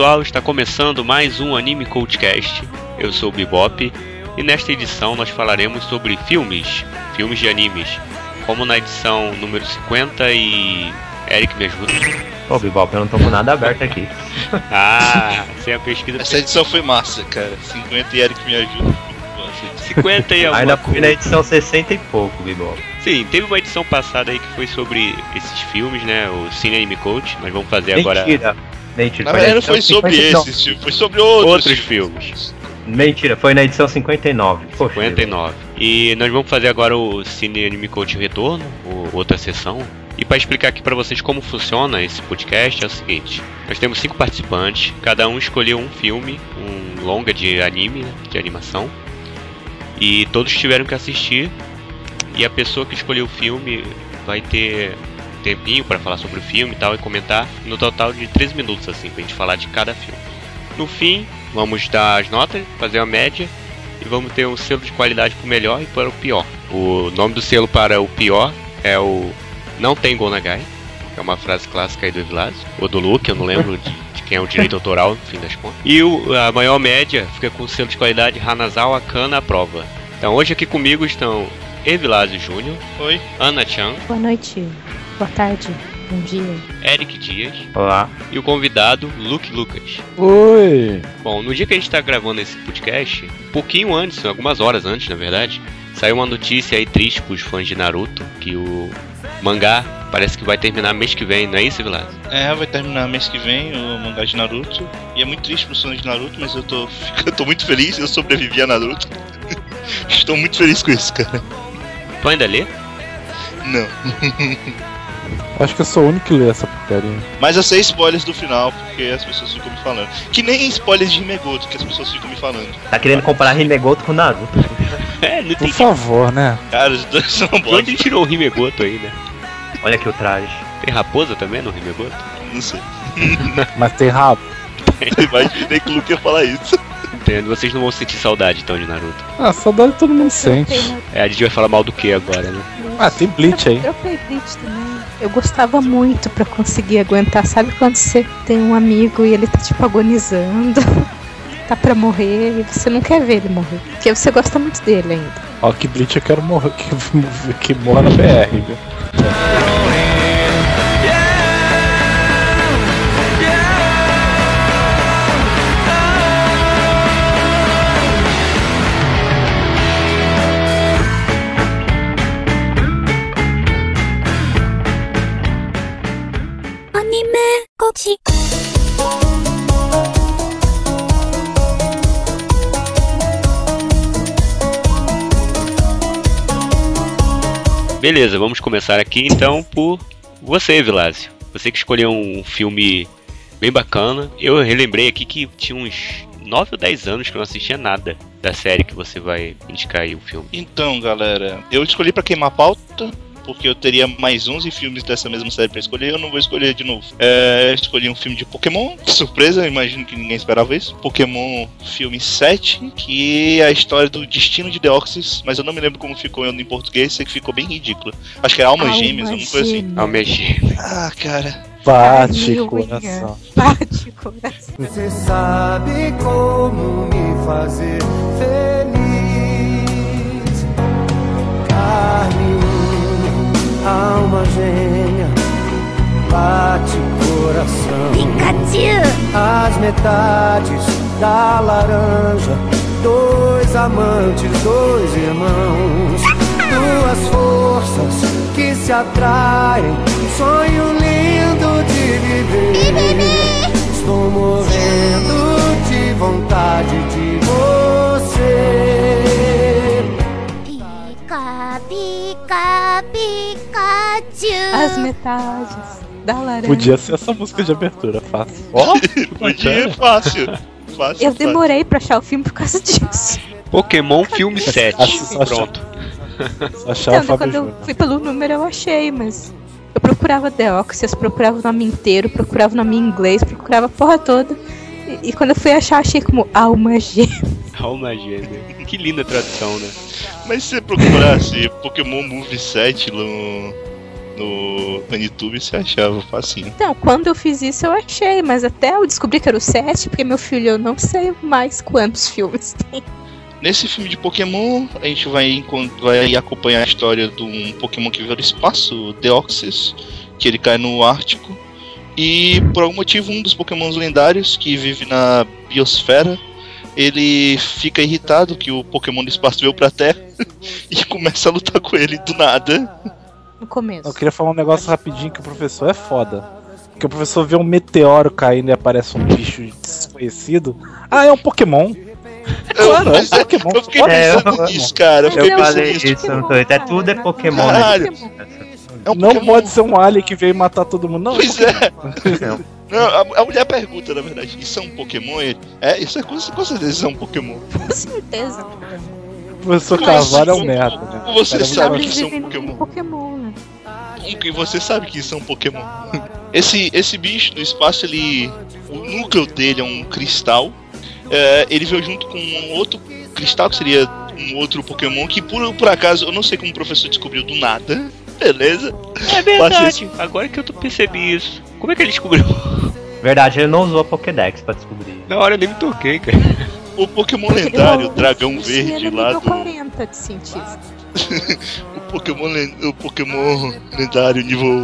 pessoal, está começando mais um Anime Coachcast. Eu sou o Bebop e nesta edição nós falaremos sobre filmes, filmes de animes, como na edição número 50 e. Eric me ajuda. Ô, Bibop, eu não tô com nada aberto aqui. Ah, sem a pesquisa. Essa edição foi massa, cara. 50 e Eric me ajuda. 50 e alguma Ainda fui na edição 60 e pouco, Bibop. Sim, teve uma edição passada aí que foi sobre esses filmes, né? O Cine Anime Coach. Nós vamos fazer agora Mentira. Na verdade, não foi sobre 59. esse, tipo, foi sobre outros, outros filmes. Mentira, foi na edição 59. Poxa, 59. E nós vamos fazer agora o Cine Anime Coach Retorno, outra sessão. E para explicar aqui para vocês como funciona esse podcast é o seguinte: nós temos cinco participantes, cada um escolheu um filme, um longa de anime, né, de animação, e todos tiveram que assistir. E a pessoa que escolheu o filme vai ter tempinho para falar sobre o filme e tal e comentar no total de 13 minutos assim pra gente falar de cada filme. No fim, vamos dar as notas, fazer uma média e vamos ter um selo de qualidade para o melhor e para o pior. O nome do selo para o pior é o Não Tem Gonagai, que é uma frase clássica aí do Evilásio, ou do Luke, eu não lembro de, de quem é o direito autoral, no fim das contas. E o, a maior média fica com o selo de qualidade Hanazawa Kana à prova. Então hoje aqui comigo estão Evilásio Júnior, Oi. Ana Chan, Boa noite, boa tarde, bom dia. Eric Dias Olá. e o convidado Luke Lucas. Oi! Bom, no dia que a gente está gravando esse podcast, um pouquinho antes, algumas horas antes, na verdade, saiu uma notícia aí triste pros fãs de Naruto, que o mangá parece que vai terminar mês que vem, não é isso, Vilas? É, vai terminar mês que vem o mangá de Naruto. E é muito triste pro sonho de Naruto, mas eu tô, eu tô muito feliz, eu sobrevivi a Naruto. Estou muito feliz com isso, cara. Tu ainda lê? Não. Acho que eu sou o único que lê essa porcaria. Mas eu sei spoilers do final, porque as pessoas ficam me falando. Que nem spoilers de Megoto, que as pessoas ficam me falando. Tá querendo comparar Rimegoto com Naruto. É, não Por tem favor, né? Cara, os dois são De onde bons. tirou o Rimegoto aí, né? Olha aqui o traje. Tem raposa também no Rimegoto? Não sei. Mas tem rabo. Eu imaginei que o Luke ia falar isso. Entendo, vocês não vão sentir saudade então de Naruto. Ah, saudade todo mundo sente. É, a gente vai falar mal do que agora, né? Ah, tem Bleach aí. Eu peguei Bleach também. Eu gostava muito pra conseguir aguentar. Sabe quando você tem um amigo e ele tá tipo agonizando? Tá pra morrer e você não quer ver ele morrer. Porque você gosta muito dele ainda. Ó, que Bleach eu quero morrer, que, que morra na BR, viu? Kochi. Beleza, vamos começar aqui então por você, Vilásio. Você que escolheu um filme bem bacana. Eu relembrei aqui que tinha uns 9 ou 10 anos que eu não assistia nada da série que você vai indicar aí o filme. Então, galera, eu escolhi pra queimar a pauta. Porque eu teria mais 11 filmes dessa mesma série pra escolher, eu não vou escolher de novo. É, eu escolhi um filme de Pokémon, surpresa, imagino que ninguém esperava isso. Pokémon filme 7, que é a história do destino de Deoxys, mas eu não me lembro como ficou em português, sei que ficou bem ridículo. Acho que era Alma Gêmeas, alguma coisa assim. Almegi. Ah, cara. Bate Ai, coração. Bate coração. Você sabe como me fazer feliz. Carne, alma gêmea, bate coração. Pikachu! As metades da laranja, dois amantes, dois irmãos, duas forças que se atraem, sonho lindo de viver. Estou morrendo de vontade de você. Pica, pica, Pikachu! As metades da laranja. Podia ser essa música de abertura, fácil. Ó, Podia, é fácil. Fácil. Eu demorei pra achar o filme por causa disso. Pokémon Filme 7. Só- Pronto. só achava Então, quando eu fui pelo número, eu achei, mas. Eu procurava Deoxys, procurava o nome inteiro, procurava o nome em inglês, procurava a porra toda. E, e quando eu fui achar, achei como alma gêmea. Alma gêmea. Que linda tradução, né? Mas se você procurasse Pokémon Movie 7 no, no, YouTube, você achava facinho. Então, quando eu fiz isso, eu achei, mas até eu descobri que era o 7, porque meu filho, eu não sei mais quantos filmes tem. Nesse filme de Pokémon, a gente vai, vai acompanhar a história de um Pokémon que veio do espaço, o Deoxys, que ele cai no Ártico. E por algum motivo, um dos Pokémons lendários que vive na biosfera, ele fica irritado que o Pokémon do espaço veio pra Terra e começa a lutar com ele do nada. No começo. Eu queria falar um negócio rapidinho que o professor é foda. Que o professor vê um meteoro caindo e aparece um bicho desconhecido. Ah, é um Pokémon. Claro, é um é- Pokémon. Eu fiquei É, pensando é, nisso, cara. Eu é falei isso. É cara. tudo é Pokémon, É né? Caralho. Pokémon. É um Não Pokémon. pode ser um alien que veio matar todo mundo. Não, Pois é. é. Não, a, a mulher pergunta, na verdade, isso é um Pokémon? É, isso é com, com certeza isso é um Pokémon. Com certeza. Professor Carvalho é um merda, né? você Cara, sabe que é um no Pokémon? Pokémon, né? E você sabe que isso é um Pokémon. Esse, esse bicho do espaço, ele. O núcleo dele é um cristal. É, ele veio junto com um outro cristal, que seria um outro Pokémon, que por, por acaso, eu não sei como o professor descobriu do nada. Beleza. É verdade. Agora que eu tô percebi isso. Como é que ele descobriu? Verdade, ele não usou a Pokédex pra descobrir. Na hora eu nem me toquei, cara. O Pokémon lendário, rolou Dragão um Verde nível lá do. 40 de cientista. O Pokémon, o Pokémon lendário nível.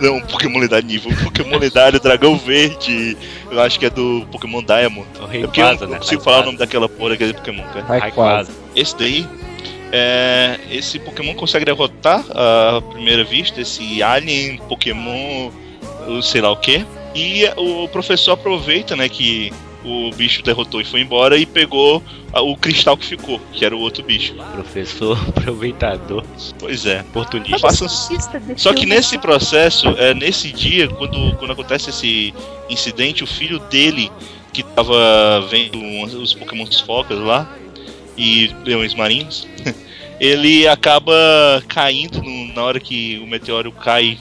Não, Pokémon lendário nível. Pokémon lendário Dragão Verde. Eu acho que é do Pokémon Diamond. O É Rei porque eu Quasa, não né? consigo falar o nome daquela porra daquele Pokémon, cara. Vai quase. Esse daí. É, esse Pokémon consegue derrotar à primeira vista esse alien Pokémon, eu sei lá o que. E o professor aproveita, né, que o bicho derrotou e foi embora e pegou o cristal que ficou, que era o outro bicho. Professor, aproveitador, Pois é. oportunista. Só que nesse processo, é, nesse dia, quando, quando acontece esse incidente, o filho dele, que tava vendo uns- os Pokémon focas lá, e leões marinhos, ele acaba caindo no- na hora que o meteoro cai.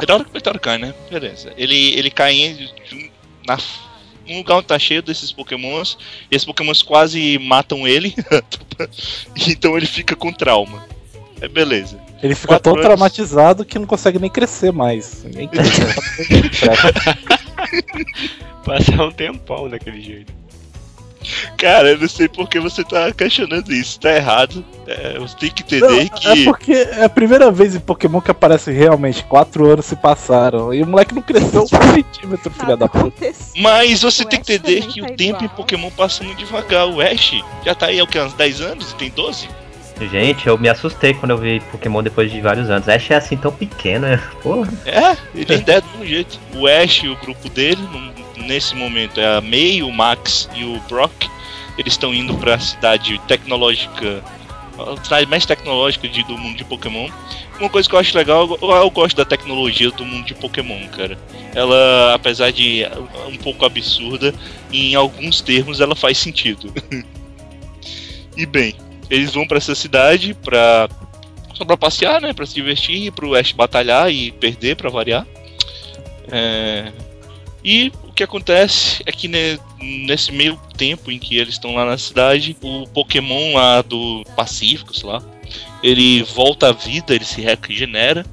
É na hora que o meteoro cai, né? Beleza. Ele, ele cai em, na, num lugar onde tá cheio desses pokémons, e esses pokémons quase matam ele, então ele fica com trauma. É beleza. Ele fica Quatro tão anos. traumatizado que não consegue nem crescer mais. Ninguém cresce. Passar um tempão daquele jeito. Cara, eu não sei por que você tá questionando isso. Tá errado. É, você tem que Não, entender é que. porque é a primeira vez em Pokémon que aparece realmente. Quatro anos se passaram. E o moleque não cresceu um centímetro, filha da puta. Mas você O tem que entender que tá o tempo em igual. Pokémon passa muito devagar. O Ash já tá aí há o quê? uns 10 anos e tem 12? Gente, eu me assustei quando eu vi Pokémon depois de vários anos. Ash é assim tão pequeno, né? Porra. É, ele é do mesmo jeito. O Ash e o grupo dele, num- nesse momento, é a May, o Max e o Brock. Eles estão indo pra cidade tecnológica. A cidade mais tecnológica de- do mundo de Pokémon. Uma coisa que eu acho legal, eu, eu gosto da tecnologia do mundo de Pokémon, cara. Ela, apesar de um pouco absurda, em alguns termos ela faz sentido. e bem, eles vão pra essa cidade pra só pra passear, né? Pra se divertir, pro Ash batalhar e perder pra variar. É, E o que acontece é que ne- nesse meio tempo em que eles estão lá na cidade, o Pokémon lá do Pacífico, sei lá, ele volta à vida, ele se regenera.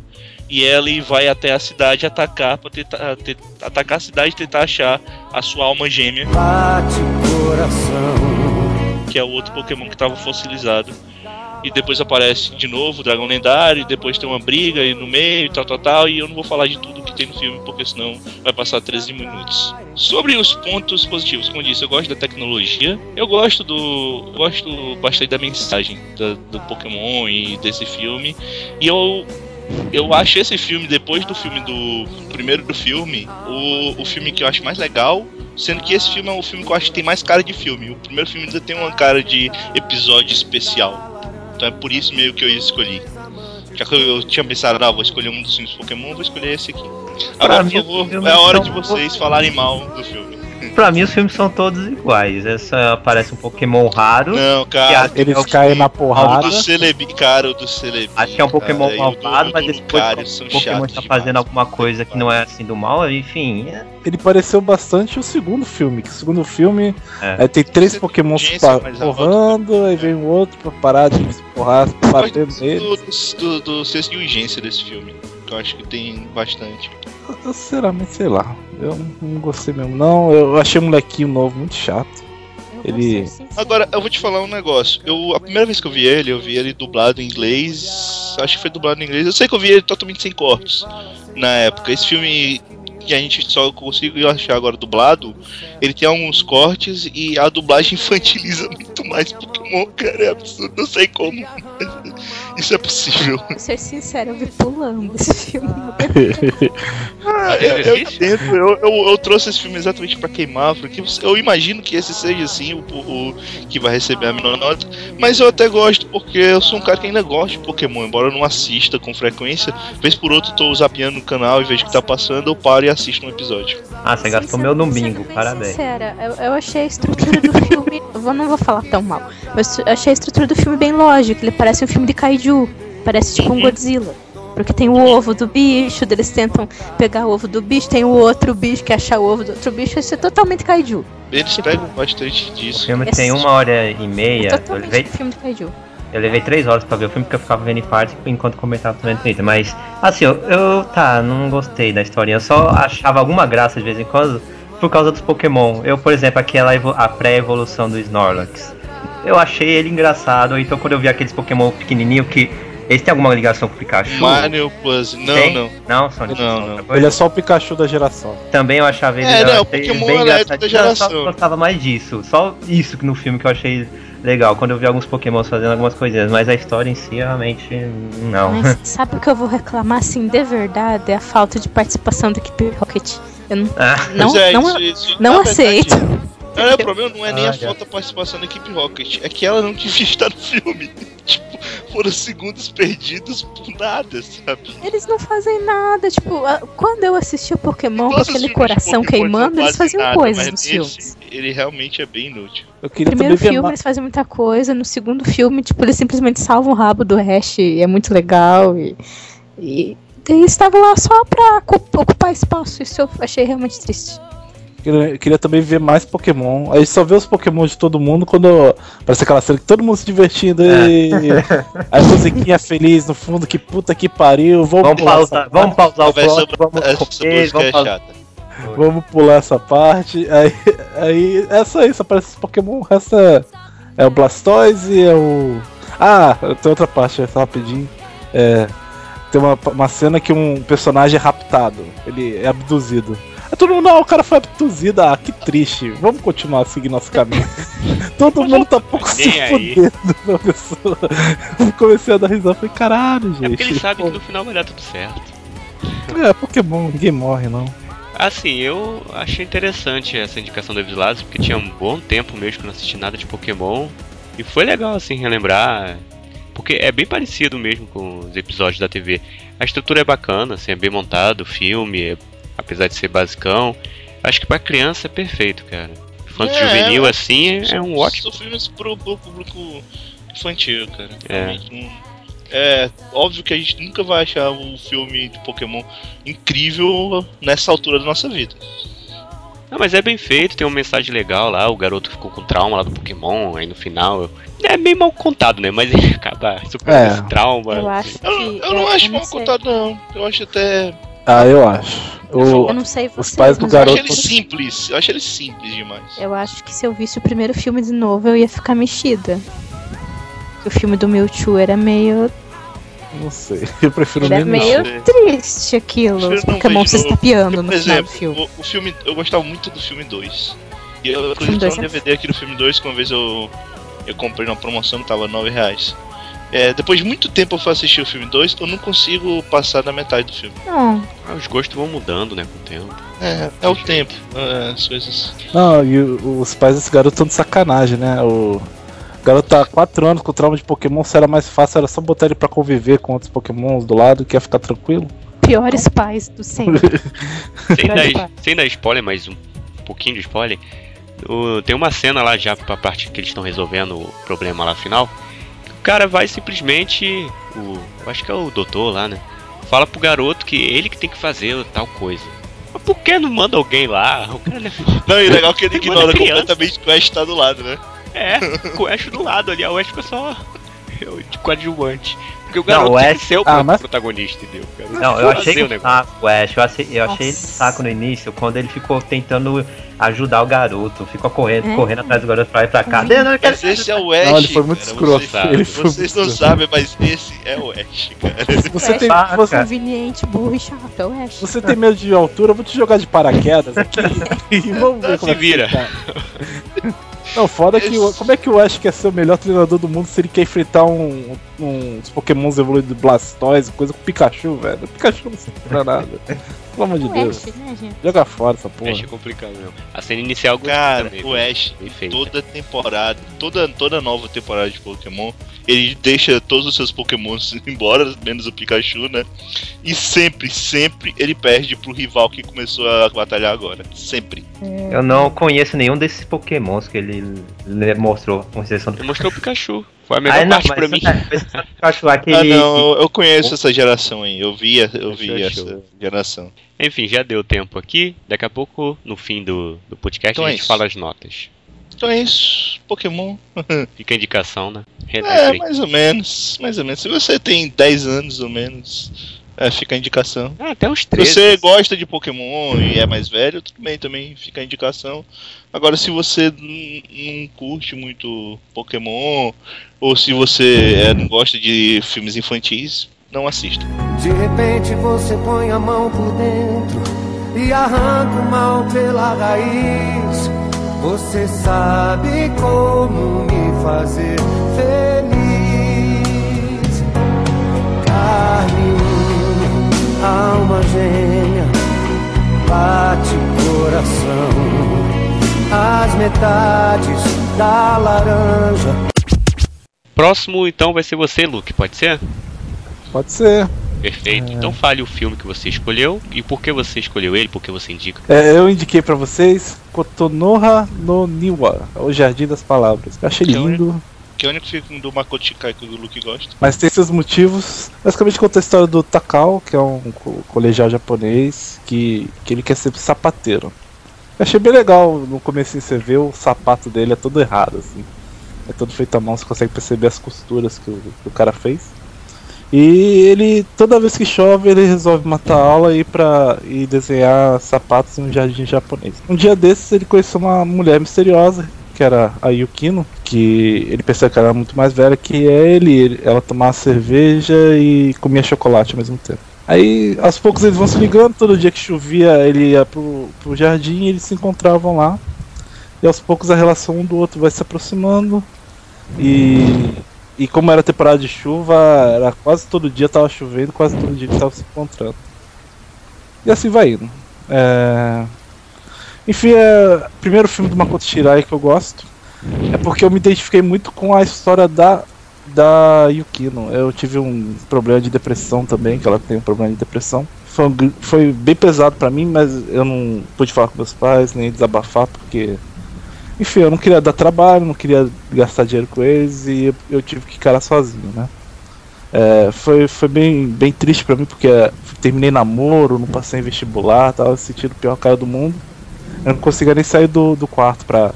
E ele vai até a cidade atacar para tentar te- atacar a cidade e tentar achar a sua alma gêmea, Bate coração. que é o outro Pokémon que estava fossilizado. E depois aparece de novo o Dragão Lendário, e depois tem uma briga aí no meio e tal, tal, tal. E eu não vou falar de tudo que tem no filme, porque senão vai passar 13 minutos. Sobre os pontos positivos, como eu disse, eu gosto da tecnologia, eu gosto do. eu gosto bastante da mensagem do Pokémon e desse filme. E eu. Eu acho esse filme, depois do filme do. primeiro do filme, o, o filme que eu acho mais legal. Sendo que esse filme é o filme que eu acho que tem mais cara de filme. O primeiro filme ainda tem uma cara de episódio especial. Então é por isso meio que eu escolhi. Já que eu, tinha pensado, ah, vou escolher um dos filmes Pokémon, vou escolher esse aqui. Agora, por favor, é a hora de vocês falarem mal do filme. Pra mim os filmes são todos iguais. Essa parece um Pokémon raro. Não, cara. Que Eles É o caem na O porrada. do Celebi, cara, o do Celebi. Acho que é um Pokémon cara, o malvado, do- mas do depois Lucario o Pokémon tá demais, fazendo alguma cara. coisa que não é assim do mal, enfim. é- Ele pareceu bastante o segundo filme. Que o segundo filme É. tem três Você Pokémon se porrando, aí vem o outro pra parar de se porrar, bater nele. do, do, do senso de urgência desse filme. Que eu acho que tem bastante. Eu, sinceramente, sei lá. Eu não gostei mesmo, não. Eu achei o molequinho novo muito chato. Ele-. Agora, eu vou te falar um negócio. Eu, a primeira vez que eu vi ele, eu vi ele dublado em inglês. Acho que foi dublado em inglês. Eu sei que eu vi ele totalmente sem cortes na época. Esse filme que a gente só conseguiu achar agora dublado, ele tem alguns cortes e a dublagem infantiliza muito mais Pokémon, cara. É absurdo, não sei como. Isso é possível. Vou ser sincera, eu vi pulando esse filme. Ah, eu, eu, eu, eu, eu trouxe esse filme exatamente pra queimar, porque eu imagino que esse seja assim o, o que vai receber a menor nota, mas eu até gosto, porque eu sou um cara que ainda gosta de Pokémon, embora eu não assista com frequência, vez por outra eu tô zapeando no canal e vejo que tá passando, eu paro e assisto um episódio. Ah, você gastou meu no sendo bingo, bem parabéns. Sincera, eu, eu achei a estrutura do filme. eu vou- não vou falar tão mal, mas eu achei a estrutura do filme bem lógica. Ele parece um filme de kaiju, parece tipo um Godzilla. Porque tem o ovo do bicho, eles tentam pegar o ovo do bicho, tem o outro bicho que achar o ovo do outro bicho, isso é totalmente kaiju. Eles pegam bastante O disso. filme Esse- tem uma hora e É meia. Eu totalmente levei, um filme de kaiju. Eu levei três horas pra ver o filme porque eu ficava vendo em parte enquanto comentava também no Twitter. Mas, assim, eu, eu tá, não gostei da historinha. Eu só achava alguma graça de vez em quando por causa dos Pokémon. Eu, por exemplo, aquela a pré-evolução do Snorlax. Eu achei ele engraçado. Então, quando eu vi aqueles Pokémon pequenininho que. Eles têm alguma ligação com o Pikachu? Mario Plus, não, Tem? não. Não, são Não, não. Ele é só o Pikachu da geração. Também eu achava ele. É, não, achei Pokémon bem elétrico da geração. Eu só gostava mais disso. Só isso que no filme que eu achei legal. Quando eu vi alguns Pokémons fazendo algumas coisinhas. Mas a história em si, realmente, não. Mas sabe o que eu vou reclamar, assim, de verdade? É a falta de participação da equipe Rocket. Eu não, Ah, não, é, não, não na verdade, aceito. É, o problema não é nem Ah, a falta de participação da equipe Rocket, é que ela não devia estar no filme. tipo, foram segundos perdidos por nada, sabe? Eles não fazem nada, tipo, a- quando eu assistia Pokémon com aquele coração Pokémon queimando, eles faziam nada, coisas mas nos nesse, filmes. Ele realmente é bem inútil. No primeiro filme eles fazem muita coisa, no segundo filme, tipo, eles simplesmente salvam o rabo do Ash e é muito legal e. E eles estavam lá só pra ocu- ocupar espaço, isso eu achei realmente triste. Queria, queria também ver mais Pokémon. Aí só vê os Pokémon de todo mundo quando parece aquela cena que todo mundo se divertindo. E... Aí a musiquinha feliz no fundo, que puta que pariu. Vamos, vamos pular pausar, vamos pausar o plot, vamos Essa comer, música é vamos pausar. chata. Vamos pular essa parte. Aí, aí é só isso, aparece os Pokémon. O resto é, é o Blastoise, é o. Ah, tem outra parte, só rapidinho. É, tem uma, uma cena que um personagem é raptado, ele é abduzido. Aí todo mundo, não, o cara foi abduzido, ah, que triste. Vamos continuar a seguir nosso caminho. todo mundo tá pouco se fudendo na pessoa. Comecei a dar risada, falei, caralho, gente. É porque ele sabe pô, que no final vai dar tudo certo. É, Pokémon, ninguém morre, não. Assim, eu achei interessante essa indicação do Evislados, porque tinha um bom tempo mesmo que eu não assisti nada de Pokémon. E foi legal, assim, relembrar. Porque é bem parecido mesmo com os episódios da TV. A estrutura é bacana, assim, é bem montado, o filme, é- apesar de ser basicão. Acho que pra criança é perfeito, cara. Infanto É, juvenil, é. assim, é um ótimo. São filmes pro, pro público infantil, cara. É. É óbvio que a gente nunca vai achar um filme de Pokémon incrível nessa altura da nossa vida. Não, mas é bem feito, tem uma mensagem legal lá, o garoto ficou com trauma lá do Pokémon, aí no final. É bem mal contado, né? Mas ele acaba superando É. esse trauma. Eu acho que. Eu, eu não é, acho mal sei. contado, não. Eu acho até. Ah, eu acho. O- Eu não sei você, Os pais do mas Eu garoto- acho ele simples. Eu acho ele simples demais. Eu acho que se eu visse o primeiro filme de novo, eu ia ficar mexida. O filme do Mewtwo era meio. Não sei, eu prefiro Era nem meio sei. triste aquilo. Os não Pokémon se estapeando no final do exemplo, filme. o, o filme. Eu gostava muito do filme 2. E eu acredito dois um é- DVD aqui do filme 2 que uma vez eu, eu comprei numa promoção que tava 9 reais. É, depois de muito tempo eu fui assistir o filme 2, eu não consigo passar da metade do filme. Não, Ah, Os gostos vão mudando, né, com o tempo. É, é o tempo, é, as coisas. Não, e os pais desse garoto estão de sacanagem, né? O, garoto tá há 4 anos com trauma de Pokémon, se era mais fácil, era só botar ele pra conviver com outros Pokémons do lado que ia ficar tranquilo. Piores pais do sempre. Sem dar, sem dar spoiler, mas um pouquinho de spoiler. o- tem uma cena lá já pra parte que eles estão resolvendo o problema lá final. O cara vai simplesmente. O, eu acho que é o doutor lá, né? Fala pro garoto que ele que tem que fazer tal coisa. Mas por que não manda alguém lá? O cara Não, e legal que ele ignora completamente que o Ash tá do lado, né? é, com o Ash do lado ali. O Ash fica só de coadjuvante. Porque o Não, garoto o tem Ash- que ser o Ah, mas- protagonista, entendeu? O Não, tem eu achei o um negócio. saco, Ash. Eu achei, eu achei saco no início, quando ele ficou tentando ajudar o garoto. Ficou correndo, É. correndo atrás do garoto pra ir pra cá. Não, não, quero Mas esse é o Ash. Não, ele foi muito cara, escroto. Vocês, Ele foi vocês muito não sabem, mas esse é o Ash, cara. Se você Ash. tem, Ah, você. Conveniente, burro e chato, é o Ash. se você tem medo de altura, eu vou te jogar de paraquedas aqui e vamos ver Se como é que vira. você tá. Não, foda é que o, como é que o Ash quer ser o melhor treinador do mundo se ele quer enfrentar um, um- uns pokémons evoluídos de Blastoise, coisa com Pikachu, velho. O Pikachu não serve pra nada. Pelo amor de O Deus. Ash, né? Joga fora essa porra. Ash é complicado mesmo. A cena inicial Cara, também, o Ash, toda temporada, toda, toda nova temporada de Pokémon, ele deixa todos os seus Pokémons embora, menos o Pikachu, né? E sempre, sempre ele perde pro rival que começou a batalhar agora. Sempre. Eu não conheço nenhum desses pokémons que ele le- mostrou, com exceção do Ele mostrou o Pikachu. Foi a melhor Ah, não, parte mas pra eu mim. tá- eu acho Ah, aquele. não, eu- conheço essa geração aí. Eu vi, eu vi essa geração. Enfim, já deu tempo aqui. Daqui a pouco, no fim do, do podcast, Então a é gente isso. fala as notas. Então é isso. Pokémon. Fica a indicação, né? É, mais ou menos. Mais ou menos. Se você tem 10 anos ou menos, é, fica a indicação. Ah, até uns Se 13. você gosta de Pokémon e é mais velho, tudo bem, também fica a indicação. Agora, se você não curte muito Pokémon, ou se você é, não gosta de filmes infantis, não assista. De repente você põe a mão por dentro e arranca o mal pela raiz. Você sabe como me fazer feliz. Carne, alma gêmea, bate o coração. As metades da laranja. Próximo, então, vai ser você, Luke. Pode ser? Pode ser. Perfeito. Então fale o filme que você escolheu e por que você escolheu ele, por que você indica. É, eu indiquei pra vocês Kotonoha no Niwa, o Jardim das Palavras. Eu achei Que é o lindo, Que é o único filme do Makoto Shikai que o Luke gosta. mas tem seus motivos. Basicamente conta a história do Takao, que é um co- colegial japonês, que, que ele quer ser sapateiro. Eu achei bem legal no começo você vê o sapato dele é todo errado, assim. É todo feito à mão, você consegue perceber as costuras que o, que o cara fez. E ele, toda vez que chove, ele resolve matar a aula e ir pra e desenhar sapatos em um jardim japonês. Um dia desses ele conheceu uma mulher misteriosa, que era a Yukino, que ele pensava que ela era muito mais velha que ele- ela tomava cerveja e comia chocolate ao mesmo tempo. Aí, aos poucos eles vão se ligando, todo dia que chovia ele ia pro, pro jardim e eles se encontravam lá. E aos poucos a relação um do outro vai se aproximando. E, e como era temporada de chuva, era quase todo dia tava chovendo, quase todo dia que tava se encontrando. E assim vai indo. É... Enfim, é o primeiro filme do Makoto Shirai que eu gosto. É porque eu me identifiquei muito com a história da, da Yukino. Eu tive um problema de depressão também, que ela tem um problema de depressão. Foi, um foi bem pesado pra mim, mas eu não pude falar com meus pais, nem desabafar, porque enfim, eu não queria dar trabalho, não queria gastar dinheiro com eles e eu, tive que ficar sozinho, né? É, foi foi bem, bem triste pra mim porque é, terminei namoro, não passei em vestibular, tava se sentindo o pior cara do mundo. Eu não conseguia nem sair do, do quarto pra.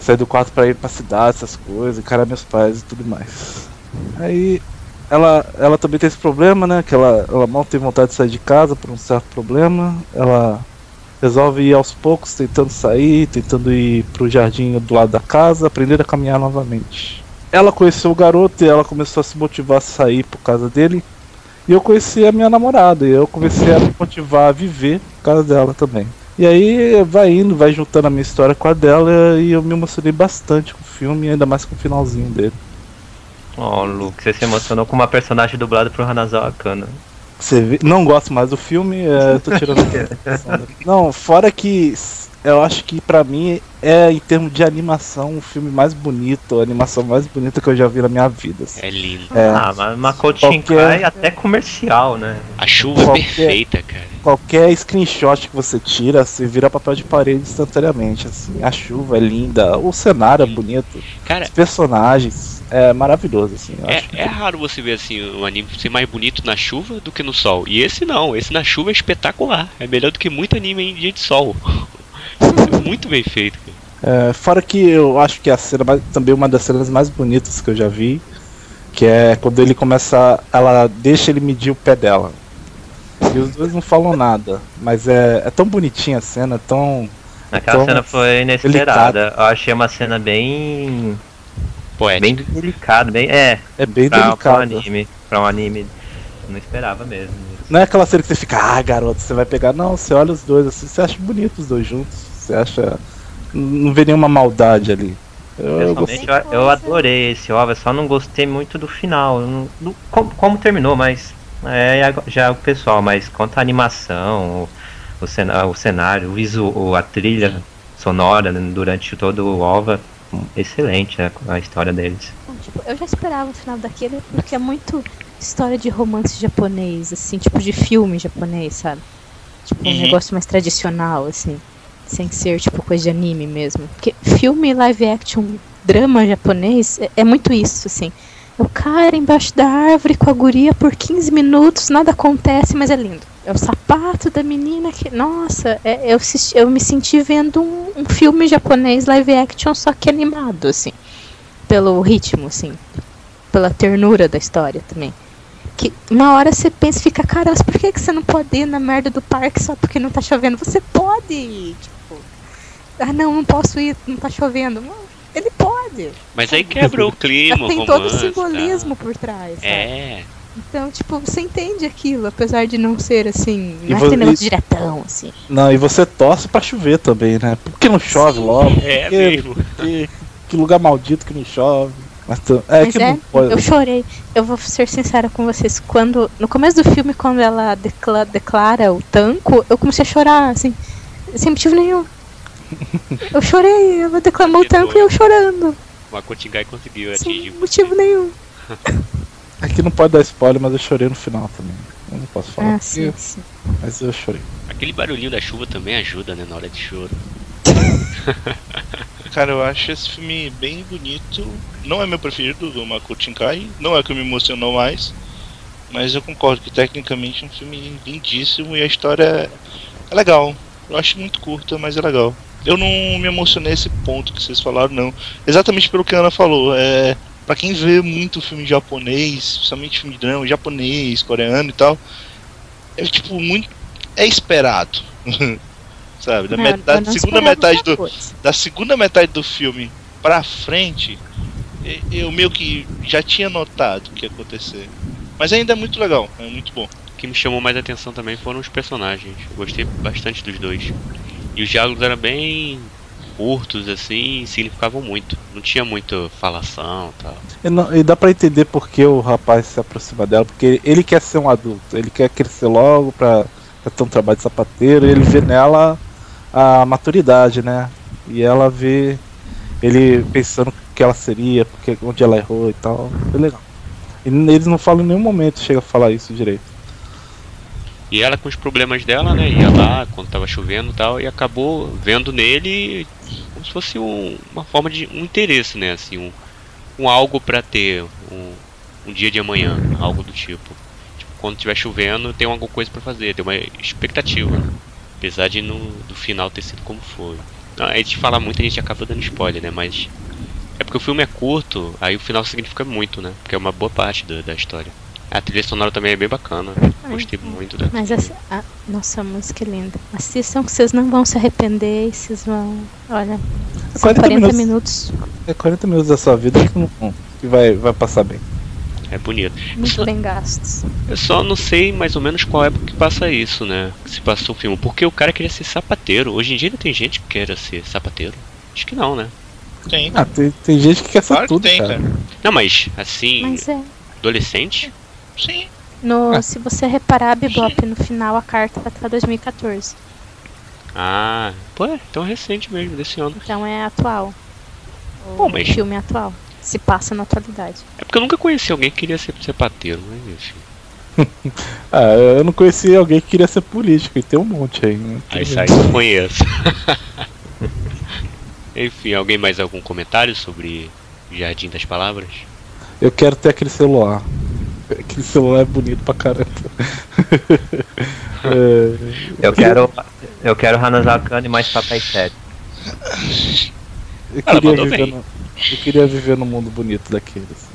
sair do quarto pra ir pra cidade, essas coisas, encarar meus pais e tudo mais. Aí ela, ela também tem esse problema, né? Que ela, ela mal tem vontade de sair de casa por um certo problema. Ela resolve ir aos poucos, tentando sair, tentando ir pro jardim do lado da casa, aprender a caminhar novamente. Ela conheceu o garoto e ela começou a se motivar a sair por causa dele. E eu conheci a minha namorada, e eu comecei a me motivar a viver por causa dela também. E aí vai indo, vai juntando a minha história com a dela e eu me emocionei bastante com o filme, ainda mais com o finalzinho dele. Ó, Luke, você se emocionou com uma personagem dublada por Hanazawa Kana. Você vê, não gosto mais do filme, é, eu tô tirando. Não, fora que eu acho que pra mim é, em termos de animação, o filme mais bonito, a animação mais bonita que eu já vi na minha vida. assim. É lindo. É, Ah, mas Makoto Qualquer- Shinkai é até comercial, né? A chuva é Qualquer- perfeita, cara. Qualquer screenshot que você tira, você vira papel de parede instantaneamente. Assim. A chuva é linda, o cenário é bonito, Cara, os personagens é maravilhoso. Assim, é, que- é raro você ver assim um anime ser mais bonito na chuva do que no sol. E esse não, esse na chuva é espetacular. É melhor do que muito anime em dia de sol. muito bem feito. É, fora que eu acho que a cena também uma das cenas mais bonitas que eu já vi, que é quando ele começa, ela deixa ele medir o pé dela. E os dois não falam nada, mas é, é tão bonitinha a cena, tão Aquela Então, cena foi inesperada. Eu achei uma cena bem. Poético. bem delicada, bem. É, é bem pra, pra um delicada. anime. Pra um anime. Não esperava mesmo. Não é aquela cena que você fica, ah, garoto, você vai pegar. Não, você olha os dois assim, você acha bonito os dois juntos. Você acha. Não vê nenhuma maldade ali. Eu. Pessoalmente, eu, eu adorei esse OVA, só não gostei muito do final. não- do- como, como terminou, mas. É já o pessoal, mas quanto à animação, o, o, cena- o cenário, o visu, o- a trilha sonora né, durante todo o OVA, excelente né, a história deles. Tipo, eu já esperava o final daquele porque é muito história de romance japonês, assim, tipo de filme japonês, sabe? Tipo, um Uhum. negócio mais tradicional, assim. Sem ser, tipo, coisa de anime mesmo. Porque filme live action, drama japonês, é, é muito isso, assim. O cara embaixo da árvore com a guria por 15 minutos, nada acontece, mas é lindo. É o sapato da menina que. Nossa, é- eu, eu me senti vendo um, um filme japonês live action, só que animado, assim. Pelo ritmo, assim. Pela ternura da história também. Que uma hora você pensa e fica, cara, mas por que, que você não pode ir na merda do parque só porque não tá chovendo? Você pode ir, tipo. Ah não, não posso ir, não tá chovendo. Ele pode. Mas aí quebrou o clima, tem o todo o romance, simbolismo tá? por trás. sabe? É. Então, tipo, você entende aquilo, apesar de não ser assim. Não é vo- e- diretão, assim. Não, e você torce pra chover também, né? Por que não chove logo? É Porque- mesmo. Que, que lugar maldito que não chove. Mas, tu- é Mas que é, pode. eu chorei. Eu vou ser sincera com vocês. Quando. No começo do filme, quando ela decla- declara o tanco, eu comecei a chorar, assim. Sem motivo nenhum. Eu chorei, ela declamou o tanco e eu chorando. O Makotingai conseguiu Sem atingir. motivo nenhum. Aqui não pode dar spoiler, mas eu chorei no final também. Eu não posso falar. Ah, porque- sim, sim. Mas eu chorei. Aquele barulhinho da chuva também ajuda, né, na hora de choro. Cara, eu acho esse filme bem bonito. Não é meu preferido do Makoto Shinkai, não é o que me emocionou mais. Mas eu concordo que tecnicamente é um filme lindíssimo e a história é legal. Eu acho muito curta, mas é legal. Eu não me emocionei nesse ponto que vocês falaram, não. Exatamente pelo que a Ana falou. É, para quem vê muito filme japonês, principalmente filme de drama japonês, coreano e tal, é tipo muito. É esperado. Sabe? Da, Não, met- da segunda esperava metade do, coisa. da segunda metade do filme pra frente, e- eu meio que já tinha notado o que ia acontecer. Mas ainda é muito legal, é muito bom. O que me chamou mais atenção também foram os personagens. Eu gostei bastante dos dois. E os diálogos eram bem curtos, assim, e significavam muito. Não tinha muita falação tal. E, não- e dá pra entender por que o rapaz se aproxima dela, porque ele quer ser um adulto, ele quer crescer logo pra, pra ter um trabalho de sapateiro, e ele vê nela a maturidade, né? E ela vê ele pensando o que ela seria, porque onde ela errou e tal. Foi legal. E eles não falam em nenhum momento, chega a falar isso direito. E ela com os problemas dela, né? Ia lá quando tava chovendo e tal, e acabou vendo nele como se fosse um- uma forma de um interesse, né? Assim, um, um algo pra ter um, um dia de amanhã, algo do tipo. Tipo, quando tiver chovendo, tem alguma coisa pra fazer, tem uma expectativa. né? Apesar de no, do final ter sido como foi. Não, a gente fala muito, a gente acaba dando spoiler, né? Mas é porque o filme é curto, aí o final significa muito, né? Porque é uma boa parte da, da história. A trilha sonora também é bem bacana. Gostei muito da Mas essa, a, nossa, a música é linda. Assistam que vocês não vão se arrepender e vocês vão. Olha, são 40 40 minutos. minutos É 40 minutos da sua vida que, não, que vai, vai passar bem. É bonito. muito bem gastos. Eu só não sei mais ou menos qual época que passa isso, né? Que se passou o filme. Porque o cara queria ser sapateiro. Hoje em dia ainda tem gente que quer ser sapateiro. Acho que não, né? Tem. Ah, tem, tem gente que quer ser claro que tudo, tem, cara. cara. Não, mas assim, Mas é. adolescente? Sim. No, Ah. Se você reparar, Bebop, no final a carta vai estar 2014. Ah, pô, é tão recente mesmo, desse ano. Então é atual. O Pô, mas- filme é atual. Se passa na atualidade. É porque eu nunca conheci alguém que queria ser sapateiro, mas enfim. Ah, eu não conheci alguém que queria ser político, e tem um monte aí. Né? Aí sai, eu conheço. enfim, alguém mais algum comentário sobre Jardim das Palavras? Eu quero ter aquele celular. Aquele celular é bonito pra caramba. É, Eu quero. Eu quero Hanazakane mais Papai 7. eu, Ela queria viver bem. no, eu queria viver num mundo bonito daqueles.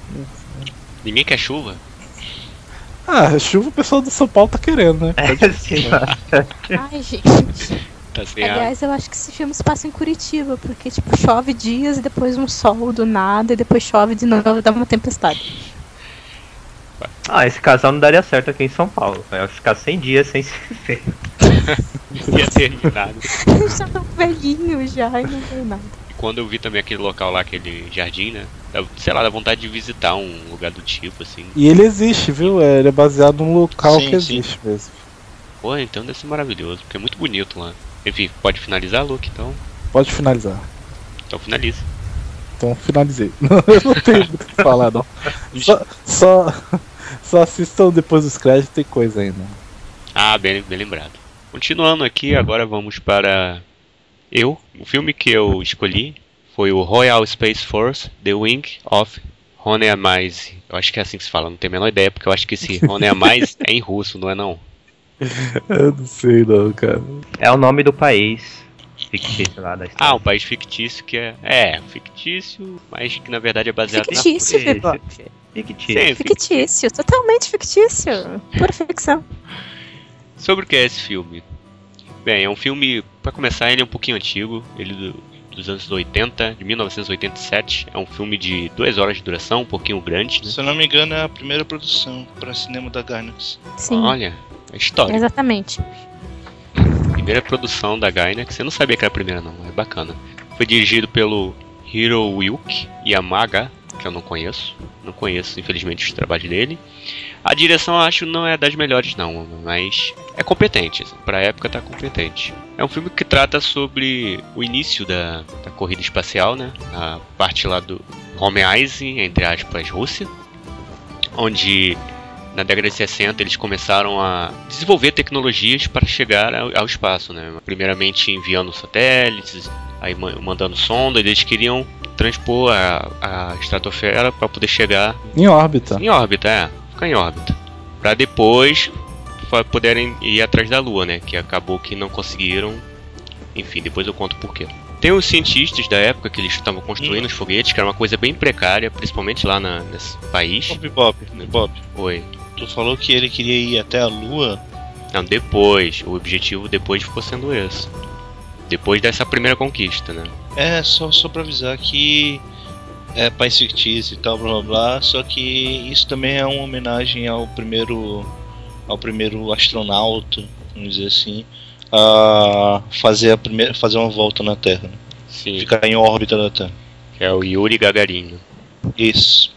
Ninguém quer chuva? Ah, chuva o pessoal do São Paulo tá querendo, né? É, sim. Ai, gente. Tá. Aliás, eu acho que esse filme se passa em Curitiba, porque, tipo, chove dias e depois um sol do nada, e depois chove de novo e dá uma tempestade. Ah, esse casal não daria certo aqui em São Paulo. Vai ficar 100 dias sem se ver. Ia terminado. já tão velhinho já e não tem nada. E quando eu vi também aquele local lá, aquele jardim, né? dá- Sei lá, dá vontade de visitar um lugar do tipo, assim. E ele existe, viu? É, Ele é baseado num local Sim, que sim. existe mesmo. Pô, então deve ser maravilhoso, porque é muito bonito lá. Enfim, pode finalizar, Luke? Então, Pode finalizar. então finaliza. Então finalizei. eu não tenho muito o que falar, não. Só, só, só assistam depois dos créditos, tem coisa ainda. Ah, bem, bem lembrado. Continuando aqui, agora vamos para eu. O filme que eu escolhi foi o Royal Space Force The Wing of Honeamais. Eu acho que é assim que se fala, não tenho a menor ideia, porque eu acho que esse Honeamais é em russo, não é não? Eu não sei não, cara. É o nome do país fictício lá da Ah, história. um país fictício que é. É, fictício, mas que na verdade é baseado em. Fictício, Esse- Bebop. Fictício. Sim, Fictício, totalmente fictício. Pura ficção. Sobre o que é esse filme? Bem, é um filme, pra começar, ele é um pouquinho antigo, ele do- dos anos 80, de 1987. É um filme de duas horas de duração, um pouquinho grande, né? Se eu não me engano, é a primeira produção para cinema da Gainax. Sim, Olha, é história. exatamente. Primeira produção da Gainax, você não sabia que era a primeira não, é bacana. Foi dirigido pelo Hiro Wilk Yamaga, que eu não conheço. Não conheço, infelizmente, os trabalhos dele. A direção eu acho não é das melhores não, mas é competente, pra época tá competente. É um filme que trata sobre o início da, da corrida espacial, né? A parte lá do Home Ice, entre aspas, Rússia, onde na década de 60 eles começaram a desenvolver tecnologias para chegar ao, espaço, né? Primeiramente enviando satélites, aí ma- mandando sonda, eles queriam transpor a, a estratosfera para poder chegar Em órbita. em órbita, é, ficar em órbita, para depois poderem ir atrás da Lua, né? Que acabou que não conseguiram. Enfim, depois eu conto por quê. Tem os cientistas da época que eles estavam construindo os foguetes, que era uma coisa bem precária, principalmente lá na, nesse país. Bob, Bob, Bob, Oi. tu falou que ele queria ir até a Lua. Não, depois. O objetivo depois ficou sendo esse. Depois dessa primeira conquista, né? É, só, só pra avisar que é país fictício e tal, blá blá blá. Só que isso também é uma homenagem ao primeiro. ao primeiro astronauta, vamos dizer assim, a fazer a primeira. fazer uma volta na Terra. Né? Sim. Ficar em órbita da Terra. Que é o Yuri Gagarin. Isso,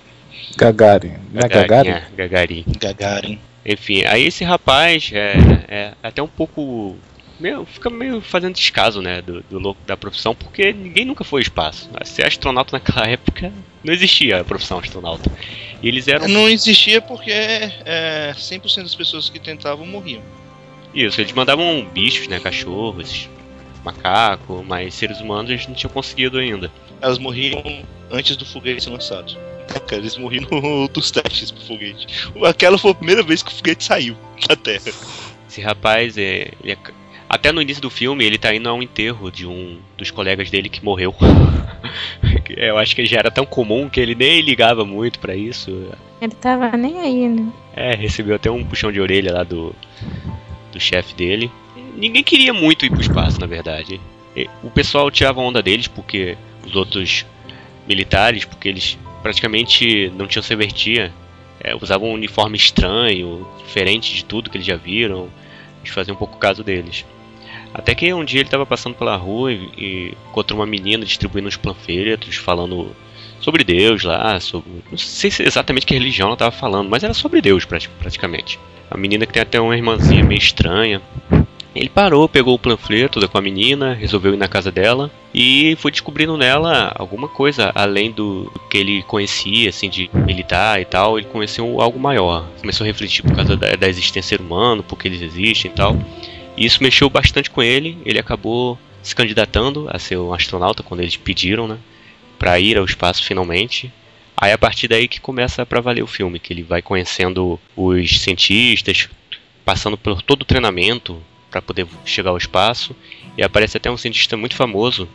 Gagarin. Não é Gagarin? É, Gagarin. Gagarin. Enfim, aí esse rapaz é, é até um pouco. Meio, fica meio fazendo descaso, né, do, do louco da profissão, porque ninguém nunca foi ao espaço. Ser astronauta naquela época não existia a profissão astronauta. E eles eram. Não existia porque é, 100% das pessoas que tentavam morriam. Isso, eles mandavam bichos, né, cachorros, macaco, mas seres humanos eles não tinham conseguido ainda. Elas morriam antes do foguete ser lançado. Cara, eles morriam no, dos testes pro foguete. Aquela foi a primeira vez que o foguete saiu da Terra. Esse rapaz, é, ele é- até no início do filme, ele tá indo a um enterro de um dos colegas dele que morreu. Eu acho que já era tão comum que ele nem ligava muito pra isso. Ele tava nem aí, né? É, recebeu até um puxão de orelha lá do, do chefe dele. Ninguém queria muito ir pro espaço, na verdade. O pessoal tirava onda deles porque os outros militares, porque eles praticamente não tinham serventia, é, usavam um uniforme estranho, diferente de tudo que eles já viram. Eles faziam um pouco caso deles. Até que um dia ele estava passando pela rua e, e encontrou uma menina distribuindo uns panfletos falando sobre Deus lá, sobre. Não sei se exatamente que religião ela estava falando, mas era sobre Deus prati- praticamente. A menina que tem até uma irmãzinha meio estranha. Ele parou, pegou o panfleto com a menina, resolveu ir na casa dela e foi descobrindo nela alguma coisa além do que ele conhecia, assim, de militar e tal. Ele conheceu algo maior. Começou a refletir por causa da, da existência humana, porque eles existem e tal. E isso mexeu bastante com ele. Ele acabou se candidatando a ser um astronauta quando eles pediram, né? Pra ir ao espaço finalmente. Aí a partir daí que começa pra valer o filme, que ele vai conhecendo os cientistas, passando por todo o treinamento para poder chegar ao espaço. E aparece até um cientista muito famoso,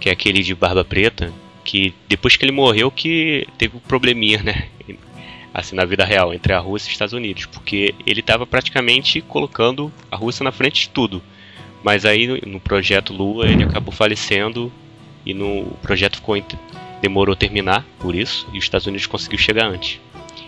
que é aquele de barba preta, que depois que ele morreu que teve um probleminha, né? Assim, na vida real, entre a Rússia e os Estados Unidos, porque ele estava praticamente colocando a Rússia na frente de tudo. Mas aí no, no projeto Lua ele acabou falecendo e no o projeto ficou demorou terminar por isso e os Estados Unidos conseguiu chegar antes.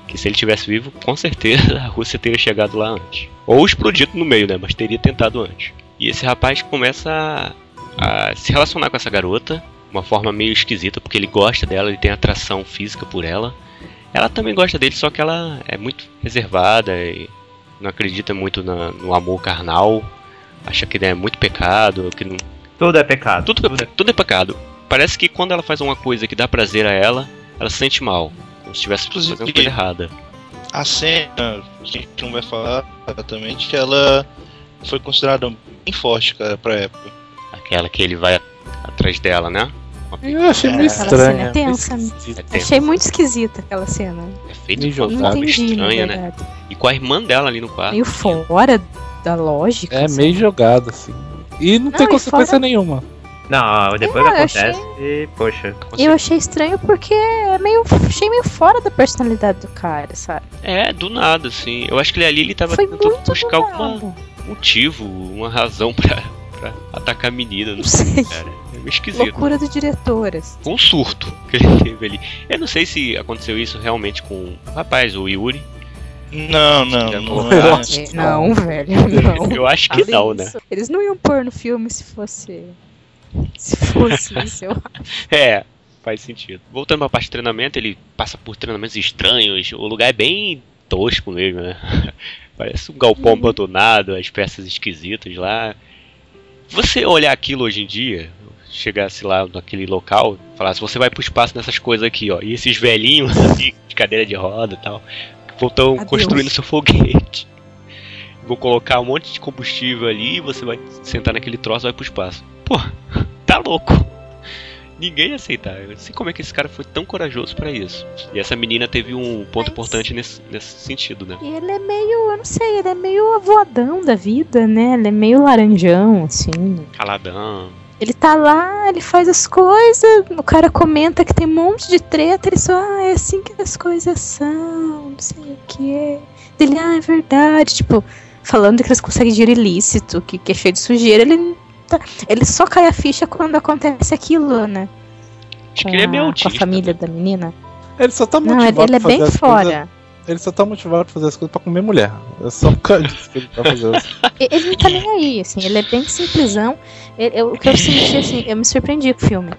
Que se ele tivesse vivo, com certeza a Rússia teria chegado lá antes. Ou explodido no meio, né? Mas teria tentado antes. E esse rapaz começa a, a se relacionar com essa garota, uma forma meio esquisita, porque ele gosta dela, ele tem atração física por ela. Ela também gosta dele, só que ela é muito reservada e não acredita muito na- no amor carnal. Acha que é muito pecado, que não, Tudo é pecado. tudo, tudo é pecado. Parece que quando ela faz uma coisa que dá prazer a ela, ela se sente mal. Como se estivesse fazendo coisa errada. A cena, que a gente não vai falar exatamente, que ela foi considerada bem forte, cara, pra época. Aquela que ele vai atrás dela, né? Eu achei meio Aquela estranha. cena é tensa, é. Achei muito esquisita aquela cena. É feito de uma Não jogado. forma entendi, na estranha, né? E com a irmã dela ali no quarto. Meio fora da lógica. É assim. meio jogado, assim. E não, Não, tem consequência fora- nenhuma. Não, depois que acontece, poxa. E eu achei estranho porque é meio, achei meio fora da personalidade do cara, sabe? É, do nada, assim. Eu acho que ele ali ele tava Foi tentando muito buscar algum motivo, uma razão pra, pra atacar a menina, não Não sei, sei. cara. É esquisito. Loucura do diretor. assim. Com um surto que ele teve ali. Eu não sei se aconteceu isso realmente com o rapaz, o Yuri. Não, não, não. é. Nossa. É, não, velho, não. Eu acho que Olha não, né? isso. Eles não iam pôr no filme se fosse. Se fosse isso, eu É, faz sentido. Voltando pra parte de treinamento, ele passa por treinamentos estranhos. O lugar é bem tosco mesmo, né? Parece um galpão abandonado, as peças esquisitas lá. Você olhar aquilo hoje em dia, chegasse lá naquele local, falasse, você vai pro espaço nessas coisas aqui, ó. E esses velhinhos assim, de cadeira de roda e tal, estão Adeus. construindo seu foguete. Vou colocar um monte de combustível ali e você vai sentar naquele troço e vai pro espaço. Pô, tá louco. Ninguém ia aceitar. Eu não sei como é que esse cara foi tão corajoso pra isso. E essa menina teve um ponto Mas- importante nesse, nesse sentido, né? E ele é meio, eu não sei, ele é meio avoadão da vida, né? Ele é meio laranjão, assim. Caladão. Ele tá lá, ele faz as coisas, o cara comenta que tem um monte de treta, ele só, ah, é assim que as coisas são, não sei o que é. Ele, ah, é verdade, tipo, falando que eles conseguem dinheiro ilícito, que, que é cheio de sujeira, ele, tá- ele só cai a ficha quando acontece aquilo, né? Acho Com que ele é meio a- autista. Com a família da menina. Ele só tá Não, motivado ele, ele é bem fora. Ele só tá motivado pra fazer as coisas pra comer mulher. É só por causa disso que ele tá fazendo. Ele não tá nem aí, assim, ele é bem simplesão. Ele- eu- o que eu senti, assim, eu me surpreendi com o filme.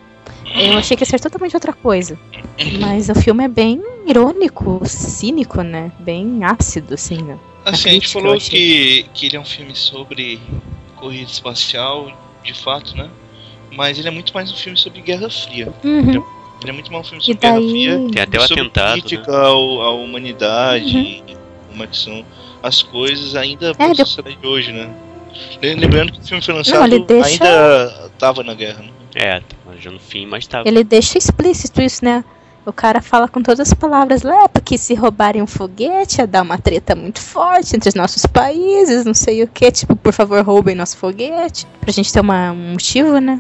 Eu achei que ia ser totalmente outra coisa. Mas o filme é bem irônico, cínico, né? Bem ácido, assim, né? Assim, a gente crítica, eu falou que, que ele é um filme sobre corrida espacial, de fato, né? Mas ele é muito mais um filme sobre Guerra Fria. Uhum. Ele é muito um filme E sobre Guerra daí. Fria. Tem até o sobre atentado, né? crítica ao, à humanidade, como é que são as coisas ainda É, sociedade de hoje, né? Le- Lembrando que o filme foi lançado ele deixa- ainda tava na guerra, né? É, já no fim, mas tá. Ele deixa explícito isso, né? O cara fala com todas as palavras lá, "É, porque se roubarem um foguete ia dar uma treta muito forte entre os nossos países, não sei o que, tipo, por favor, roubem nosso foguete, pra gente ter uma, um motivo, né?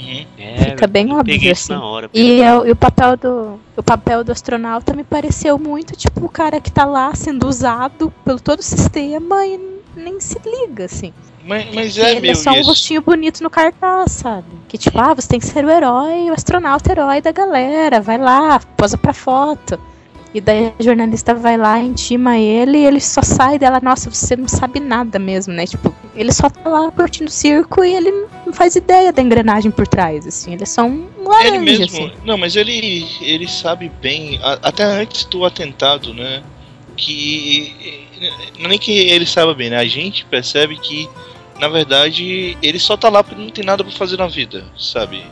Uhum. É, fica bem eu óbvio, assim. na hora. E, é o- e o papel do o papel do astronauta me pareceu muito tipo o cara que tá lá sendo usado pelo todo o sistema e nem se liga, assim. Mas, mas é ele é só um isso. rostinho bonito no cartaz, sabe? Que tipo, ah, você tem que ser o herói, o astronauta herói da galera, vai lá, posa pra foto. E daí a jornalista vai lá, intima ele e ele só sai dela, nossa, você não sabe nada mesmo, né? Tipo, ele só tá lá curtindo o circo e ele não faz ideia da engrenagem por trás, assim. Ele é só um laranja, Ele mesmo. assim. Não, mas ele, ele sabe bem, até antes do atentado, né? Que. Não é nem que ele saiba bem, né? A gente percebe que na verdade, ele só tá lá porque não tem nada pra fazer na vida, sabe?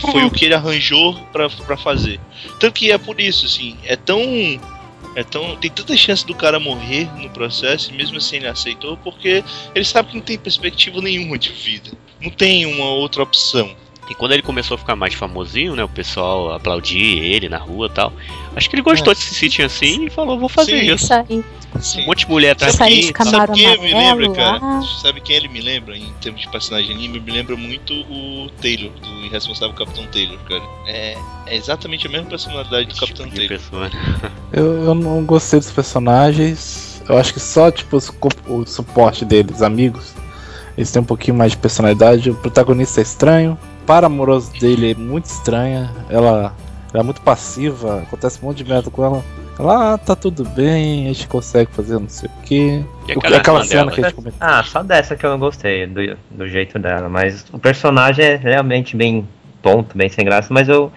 Foi o que ele arranjou pra, pra fazer. Tanto que é por isso, assim, é tão. É tão. Tem tanta chance do cara morrer no processo, e mesmo assim ele aceitou, porque ele sabe que não tem perspectiva nenhuma de vida. Não tem uma outra opção. E quando ele começou a ficar mais famosinho, né? O pessoal aplaudia ele na rua e tal. Acho que ele gostou de se sentir assim e falou, vou fazer Sim. isso. Isso aí. Sim. Um monte de mulher atrás dele. Sabe quem ele me lembra, cara? lá. Sabe quem ele me lembra em termos de personagem anime? Me lembra muito o Taylor, do Irresponsável Capitão Taylor, cara. É, é exatamente a mesma personalidade do Esse Capitão tipo de Taylor. pessoa, né? Eu, eu não gostei dos personagens. Eu acho que só tipo o suporte deles, amigos, eles têm um pouquinho mais de personalidade. O protagonista é estranho. O par amoroso dele é muito estranha. Ela, ela é muito passiva. Acontece um monte de merda com ela. Ela, ah, tá tudo bem, a gente consegue fazer não sei o quê. E O- aquela aquela cena dela? que a gente comentou. Ah, só dessa que eu não gostei, do, do jeito dela. Mas o personagem é realmente bem tonto, bem sem graça, mas eu,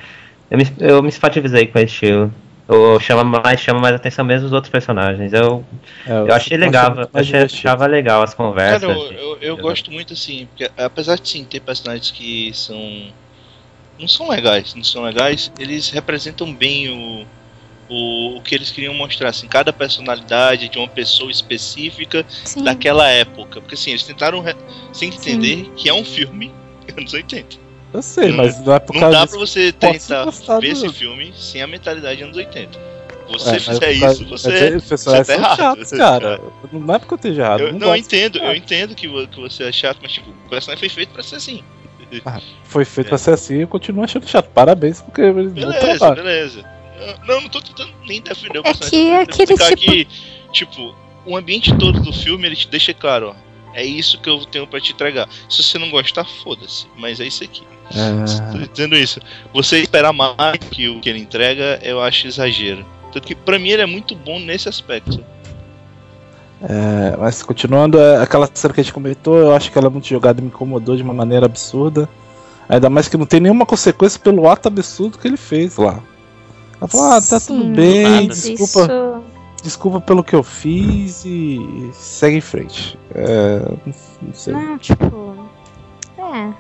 eu, me, eu me com esse estilo. Eu chama mais, chama mais atenção mesmo os outros personagens. Eu, É, eu achei legal, eu achei, achava legal as conversas. Cara, eu, eu, eu gosto muito assim, porque apesar de sim ter personagens que são. não são legais, não são legais, eles representam bem o, o, o que eles queriam mostrar, assim, cada personalidade de uma pessoa específica Sim. daquela época. Porque assim, eles tentaram re- sem entender que é um filme anos 80. Eu sei, Não- mas não é por Não causa dá disso. pra você tentar ver do- esse filme sem a mentalidade de anos 80. Você É, fizer causa- isso, você. Personagens você tá errado. chatos, cara. Não é porque eu esteja errado. Eu, não, não eu entendo, eu Ah. entendo que, que você é chato, mas tipo, o personagem foi feito pra ser assim. Foi feito É. pra ser assim e eu continuo achando chato. Parabéns, porque eles não Beleza, beleza. Não, não tô tentando nem defender o É personagem. que é tentando aquele explicar tipo- que, tipo, o ambiente todo do filme ele te deixa claro, ó. É isso que eu tenho pra te entregar. Se você não gostar, foda-se. Mas é isso aqui. É, Tô dizendo isso. Você esperar mais que o que ele entrega, eu acho exagero. Tanto que pra mim ele é muito bom nesse aspecto. é, mas continuando, é, aquela cena que a gente comentou, eu acho que ela é muito jogada e me incomodou de uma maneira absurda. Ainda mais que não tem nenhuma consequência pelo ato absurdo que ele fez lá. Ela falou, ah, tá tudo Sim, bem, nada. desculpa, Isso. Desculpa pelo que eu fiz e segue em frente. É, não- sei. Não, tipo. É.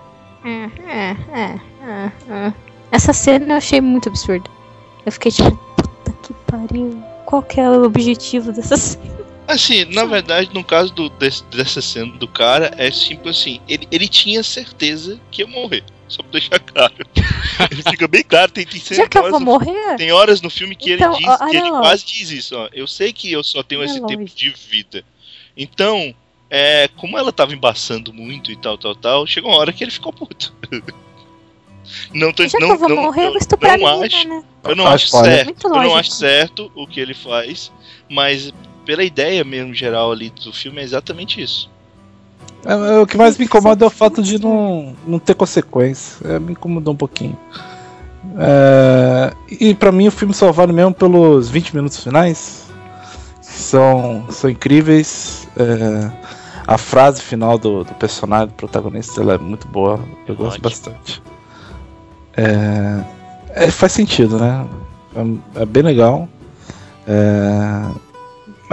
É, é, é, é, é. Essa cena eu achei muito absurda. Eu fiquei tipo, puta que pariu. Qual que é o objetivo dessa cena? Assim, na verdade, no caso do, desse- dessa cena do cara, é simples assim: ele, ele tinha certeza que ia morrer. Só pra deixar claro. ele fica bem claro, tem, tem Já que eu horas vou no- morrer? Tem horas no filme que Então, ele diz, ó, que ele quase diz isso, ó. Eu sei que eu só tenho Olha esse tempo de vida. Então, é, como ela tava embaçando muito e tal, tal, tal, chegou uma hora que ele ficou puto. Não tô, Já não, que eu vou não, morrer, eu vou estuprar a não menina, acho, né? eu não acho certo. Eu não acho certo o que ele faz, mas pela ideia mesmo geral ali do filme é exatamente isso. É, é, o que mais me incomoda é o fato de não, não ter consequência. É, me incomodou um pouquinho. É, e pra mim o filme só vale mesmo pelos 20 minutos finais. Que são, são incríveis. É, a frase final do, do personagem, do protagonista, ela é muito boa. Eu gosto Ótimo. bastante. É, faz sentido, né? É bem legal.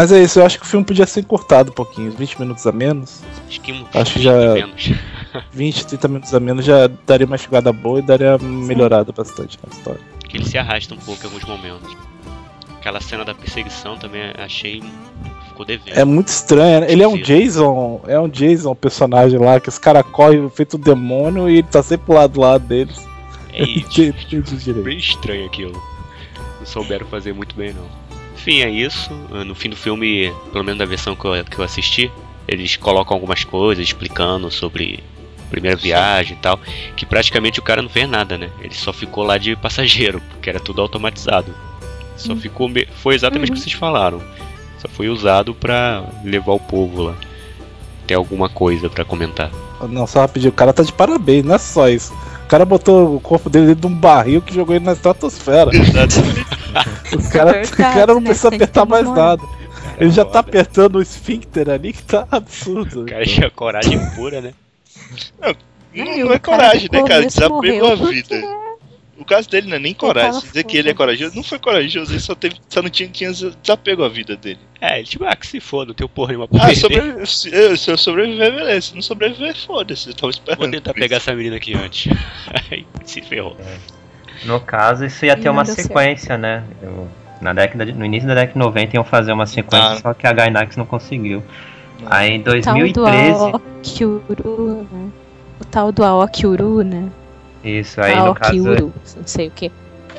Mas é isso, eu acho que o filme podia ser encurtado um pouquinho, uns 20 minutos a menos. Acho que, Acho que já- menos. 20, 30 minutos a menos já daria uma chegada boa e daria melhorada bastante na história. que ele se arrasta um pouco em alguns momentos. Aquela cena da perseguição também achei. ficou devendo. É muito estranho, né? ele é um. Jason, é um Jason, personagem lá, que os caras correm feito um demônio e ele tá sempre lá do lado deles. É isso. Bem estranho aquilo. Não souberam fazer muito bem, não. Enfim, é isso. No fim do filme, pelo menos da versão que eu, que eu assisti, eles colocam algumas coisas explicando sobre a primeira viagem e tal. Que praticamente o cara não fez nada, né? Ele só ficou lá de passageiro, porque era tudo automatizado. Só ficou. me- Foi exatamente o que vocês falaram. Só foi usado pra levar o povo lá. Ter alguma coisa pra comentar. Não, só rapidinho, o cara tá de parabéns, não é só isso. O cara botou o corpo dele dentro de um barril que jogou ele na estratosfera. Exatamente. O cara, o Verdade, cara não né? precisa apertar mais comemorar. nada. Ele já tá foda. apertando o esfíncter ali que tá absurdo. O cara tinha coragem pura, né? Não, Não, não é o cara coragem, né, cara? começo Desapego morreu à porque vida. O caso dele não é nem coragem. dizer que ele é corajoso, não foi corajoso, ele só, teve, só não tinha, tinha desapego à vida dele. É, ele tipo, ah, que se foda, não tenho porra nenhuma pra Ah, sobre, se, eu- se eu sobreviver, beleza. Se não sobreviver, foda-se. Eu tava esperando. Vou tentar pegar essa menina aqui antes. Aí se ferrou. No caso, isso ia ter Não uma deu certo. sequência, né? Eu- na década de- no início da década de 90 iam fazer uma sequência, Ah. só que a Gainax não conseguiu. Não. Aí em O tal do 2013. Aoki Uru, né? O tal do Aoki Uru, né? Isso, aí no Aoki caso. Uru, não sei o que.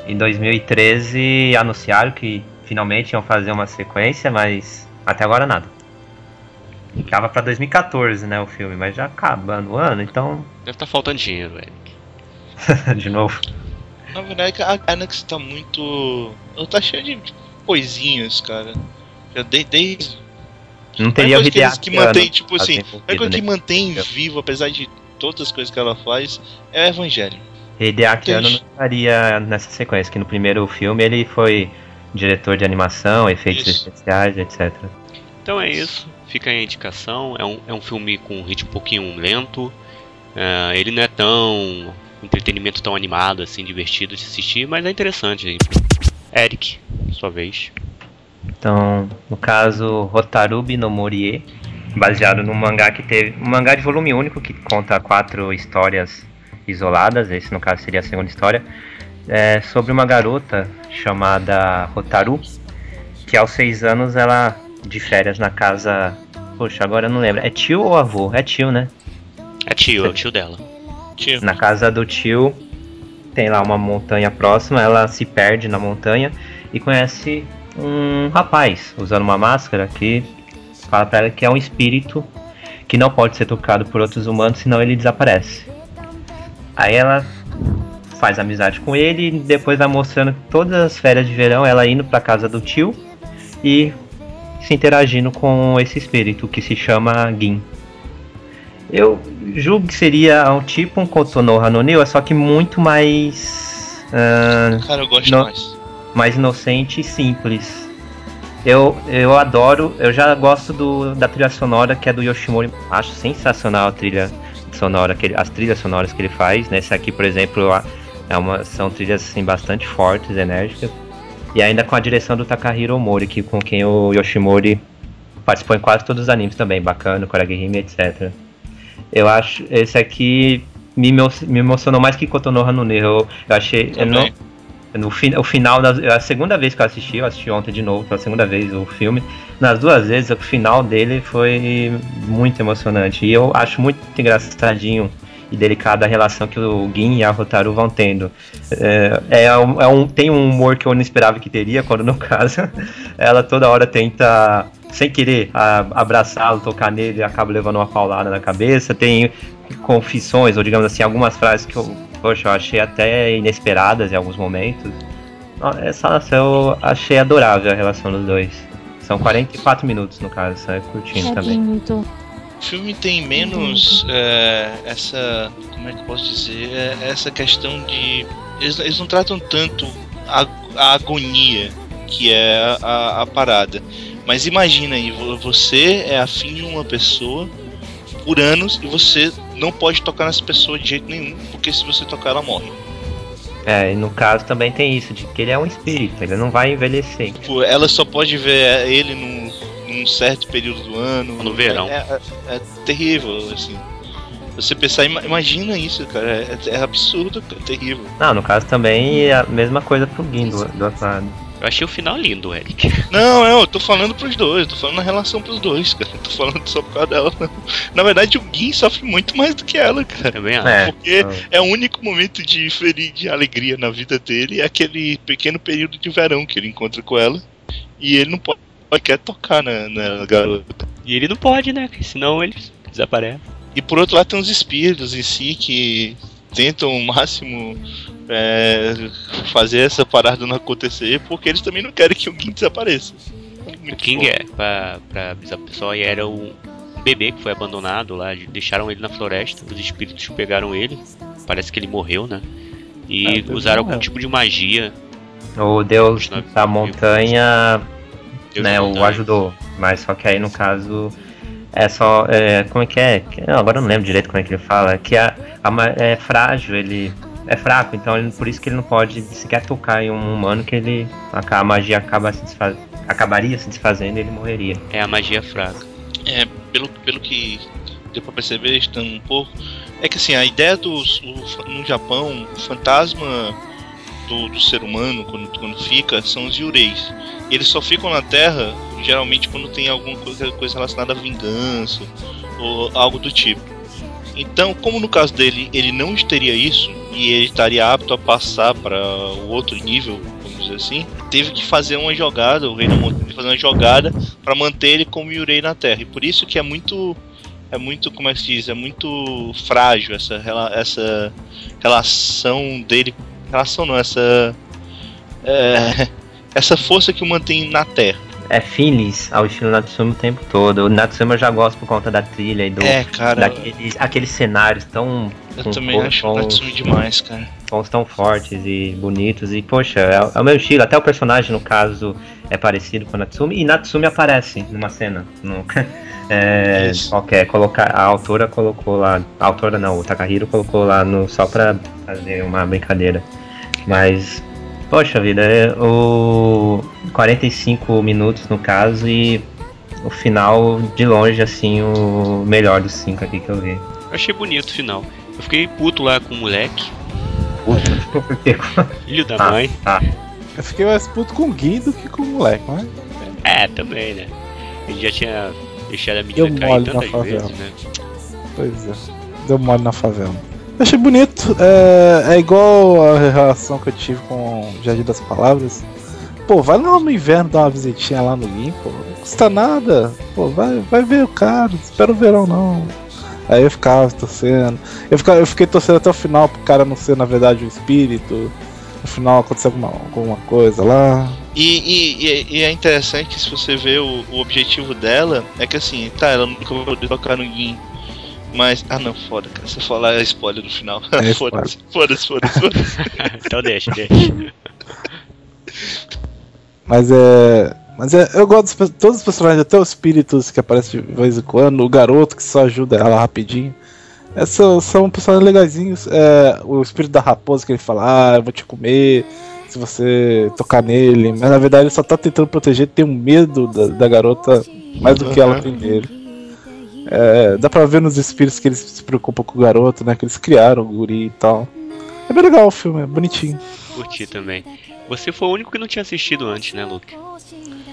Em 2013 anunciaram que finalmente iam fazer uma sequência, mas até agora nada. Ficava pra 2014, né, o filme, mas já acabando o ano, então, Deve estar faltando dinheiro, velho. de novo. Na verdade, a Gainax tá muito. Ela tá cheia de coisinhas, cara. Já de- desde. Não teria o única coisa que, que mantém, tipo assim, única coisa que mantém vivo, apesar de todas as coisas que ela faz, é o Evangelho. Hideaki Anno não Entendi. estaria nessa sequência, que no primeiro filme ele foi diretor de animação, efeitos Isso. especiais, etc. Então é isso. Fica aí a indicação. É um, é um filme com um ritmo um pouquinho lento. É, ele não é tão. entretenimento tão animado, assim, divertido de assistir, mas é interessante. Eric, sua vez. Então, no caso, Hotarubi no Morie, baseado num mangá que teve. Um mangá de volume único que conta quatro histórias isoladas, esse no caso seria a segunda história, é sobre uma garota chamada Hotaru, que aos seis anos ela de férias na casa. Poxa, agora eu não lembro. É tio ou avô? É tio, né? É tio, é o tio dela. Tio. Na casa do tio tem lá uma montanha próxima, ela se perde na montanha e conhece um rapaz usando uma máscara que fala pra ela que é um espírito que não pode ser tocado por outros humanos, senão ele desaparece. Aí ela faz amizade com ele e depois vai mostrando todas as férias de verão ela indo pra casa do tio e se interagindo com esse espírito que se chama Gin. Eu julgo que seria um tipo um Kotonoha no Neo, só que muito mais ah, Cara, eu gosto Não. mais. mais inocente e simples. Eu, eu adoro, eu já gosto do, da trilha sonora que é do Yoshimori. Acho sensacional a trilha sonora, que ele- as trilhas sonoras que ele faz. Nesse aqui, por exemplo, é uma, são trilhas assim, bastante fortes, enérgicas. E ainda com a direção do Takahiro Mori, que, com quem o Yoshimori participou em quase todos os animes também, bacana, Koragehime, etc. Eu acho, esse aqui me, me emocionou mais que Kotonoha no Neo. Eu, achei, eu não. No fin- o final, das, a segunda vez que eu assisti, eu assisti ontem de novo, pela segunda vez o filme. Nas duas vezes, o final dele foi muito emocionante. E eu acho muito engraçadinho e delicada a relação que o Gin e a Rotaru vão tendo. É, é um, é um- tem um humor que eu não esperava que teria, quando no caso, ela toda hora tenta, sem querer, abraçá-lo, tocar nele e acaba levando uma paulada na cabeça. Tem confissões, ou digamos assim, algumas frases que eu, poxa, eu achei até inesperadas em alguns momentos. Essa relação eu achei adorável a relação dos dois. São 44 minutos no caso, isso é curtinho É também. lindo. O filme tem menos é, essa. Como é que eu posso dizer? É, essa questão de. Eles, eles não tratam tanto a, a agonia que é a, a- a parada. Mas imagina aí, vo- você é afim de uma pessoa por anos e você não pode tocar nessa pessoa de jeito nenhum, porque se você tocar ela morre. É, e no caso também tem isso, de que ele é um espírito, ele não vai envelhecer. Tipo, ela só pode ver ele num, num certo período do ano. No verão. É, é- é terrível, assim. Você pensar, ima- imagina isso, cara. É, é absurdo, cara, é terrível. Não, no caso também é a mesma coisa pro Gin do, do outro lado. Eu achei o final lindo, Eric. Não, não, eu tô falando pros dois, eu tô falando na relação pros dois, cara. Eu tô falando só por causa dela, não. Na verdade, o Gin sofre muito mais do que ela, cara. Também acho. É, Porque é o único momento de feliz, de alegria na vida dele, é aquele pequeno período de verão que ele encontra com ela. E ele não pode, quer tocar na, na garota. E ele não pode, né? Porque senão ele desaparece. E por outro lado tem os espíritos em si que tentam o máximo é, fazer essa parada não acontecer, porque eles também não querem que o Gin desapareça. O Muito King bom. é, pra, pra avisar o pessoal, era um bebê que foi abandonado lá, deixaram ele na floresta, os espíritos pegaram ele, parece que ele morreu, né? E Ah, o usaram algum morreu. tipo de magia. O Deus da montanha Deus né, da o montanha. ajudou. Mas só que aí no caso é só. é, como é que é? Não, agora eu não lembro direito como é que ele fala. Que a, a é frágil, ele é fraco, então ele- por isso que ele não pode sequer tocar em um humano que ele. A, a magia acaba se desfaz- acabaria se desfazendo e ele morreria. É a magia fraca. É, pelo, pelo que deu pra perceber, estando um pouco, é que assim, a ideia dos. o- no Japão, o fantasma do, do ser humano, quando, quando fica, são os yureis. Eles só ficam na Terra, geralmente, quando tem alguma coisa, coisa relacionada à vingança ou algo do tipo. Então, como no caso dele, ele não teria isso e ele estaria apto a passar para o outro nível, vamos dizer assim, teve que fazer uma jogada, o Rei da teve que fazer uma jogada para manter ele como Yurei na Terra. E por isso que é muito é muito, como é que se diz, é muito frágil essa essa relação dele, relação não, essa é, essa força que o mantém na Terra. É Finis ao estilo Natsumi o tempo todo. O Natsumi eu já gosto por conta da trilha e do. É, cara, daqueles aqueles cenários tão. eu também cor- acho o Natsumi demais, cara. tons tão fortes e bonitos. E, poxa, é, é o meu estilo. Até o personagem, no caso, é parecido com o Natsumi. E Natsumi aparece numa cena. No, é, qualquer. Colocar, a autora colocou lá. A autora não, o Takahiro colocou lá no, só pra fazer uma brincadeira. Mas, poxa vida, é o 45 minutos no caso e o final, de longe, assim, o melhor dos cinco aqui que eu vi. Eu achei bonito o final. Eu fiquei puto lá com o moleque, Porque filho da Ah. mãe. Eu fiquei mais puto com o Gui do que com o moleque, mas. É, também, né? Ele já tinha deixado a menina Eu cair tantas vezes, né? Pois é. Deu mole na favela. Eu achei bonito. É, é igual a relação que eu tive com o Jardim das Palavras. Pô, vai lá no inverno dar uma visitinha lá no Gui, pô. Não custa nada. Pô, vai, vai ver o cara. Espera o verão, não. Aí eu ficava torcendo. Eu, ficava, eu fiquei torcendo até o final pro cara não ser, na verdade, um espírito. No final aconteceu alguma, alguma coisa lá. E, e- e- é interessante que se você vê o, o objetivo dela, é que assim, tá, ela nunca vai poder tocar no Gin. Mas. Ah não, foda, cara. Se eu falar é spoiler no final. É foda-se, foda-se, foda-se, foda-se. então deixa, deixa. Mas é. Mas é, eu gosto dos, pe- todos os personagens, até os espíritos que aparecem de vez em quando, o garoto que só ajuda ela rapidinho. Essas são personagens legaisinhos. É, o espírito da raposa que ele fala, ah, eu vou te comer se você tocar nele. Mas na verdade ele só tá tentando proteger, tem um medo da, da garota mais do que ela tem dele. É, dá pra ver nos espíritos que eles se preocupam com o garoto, né? Que eles criaram o guri e tal. É bem legal o filme, é bonitinho. Curti também. Você foi o único que não tinha assistido antes, né, Luke?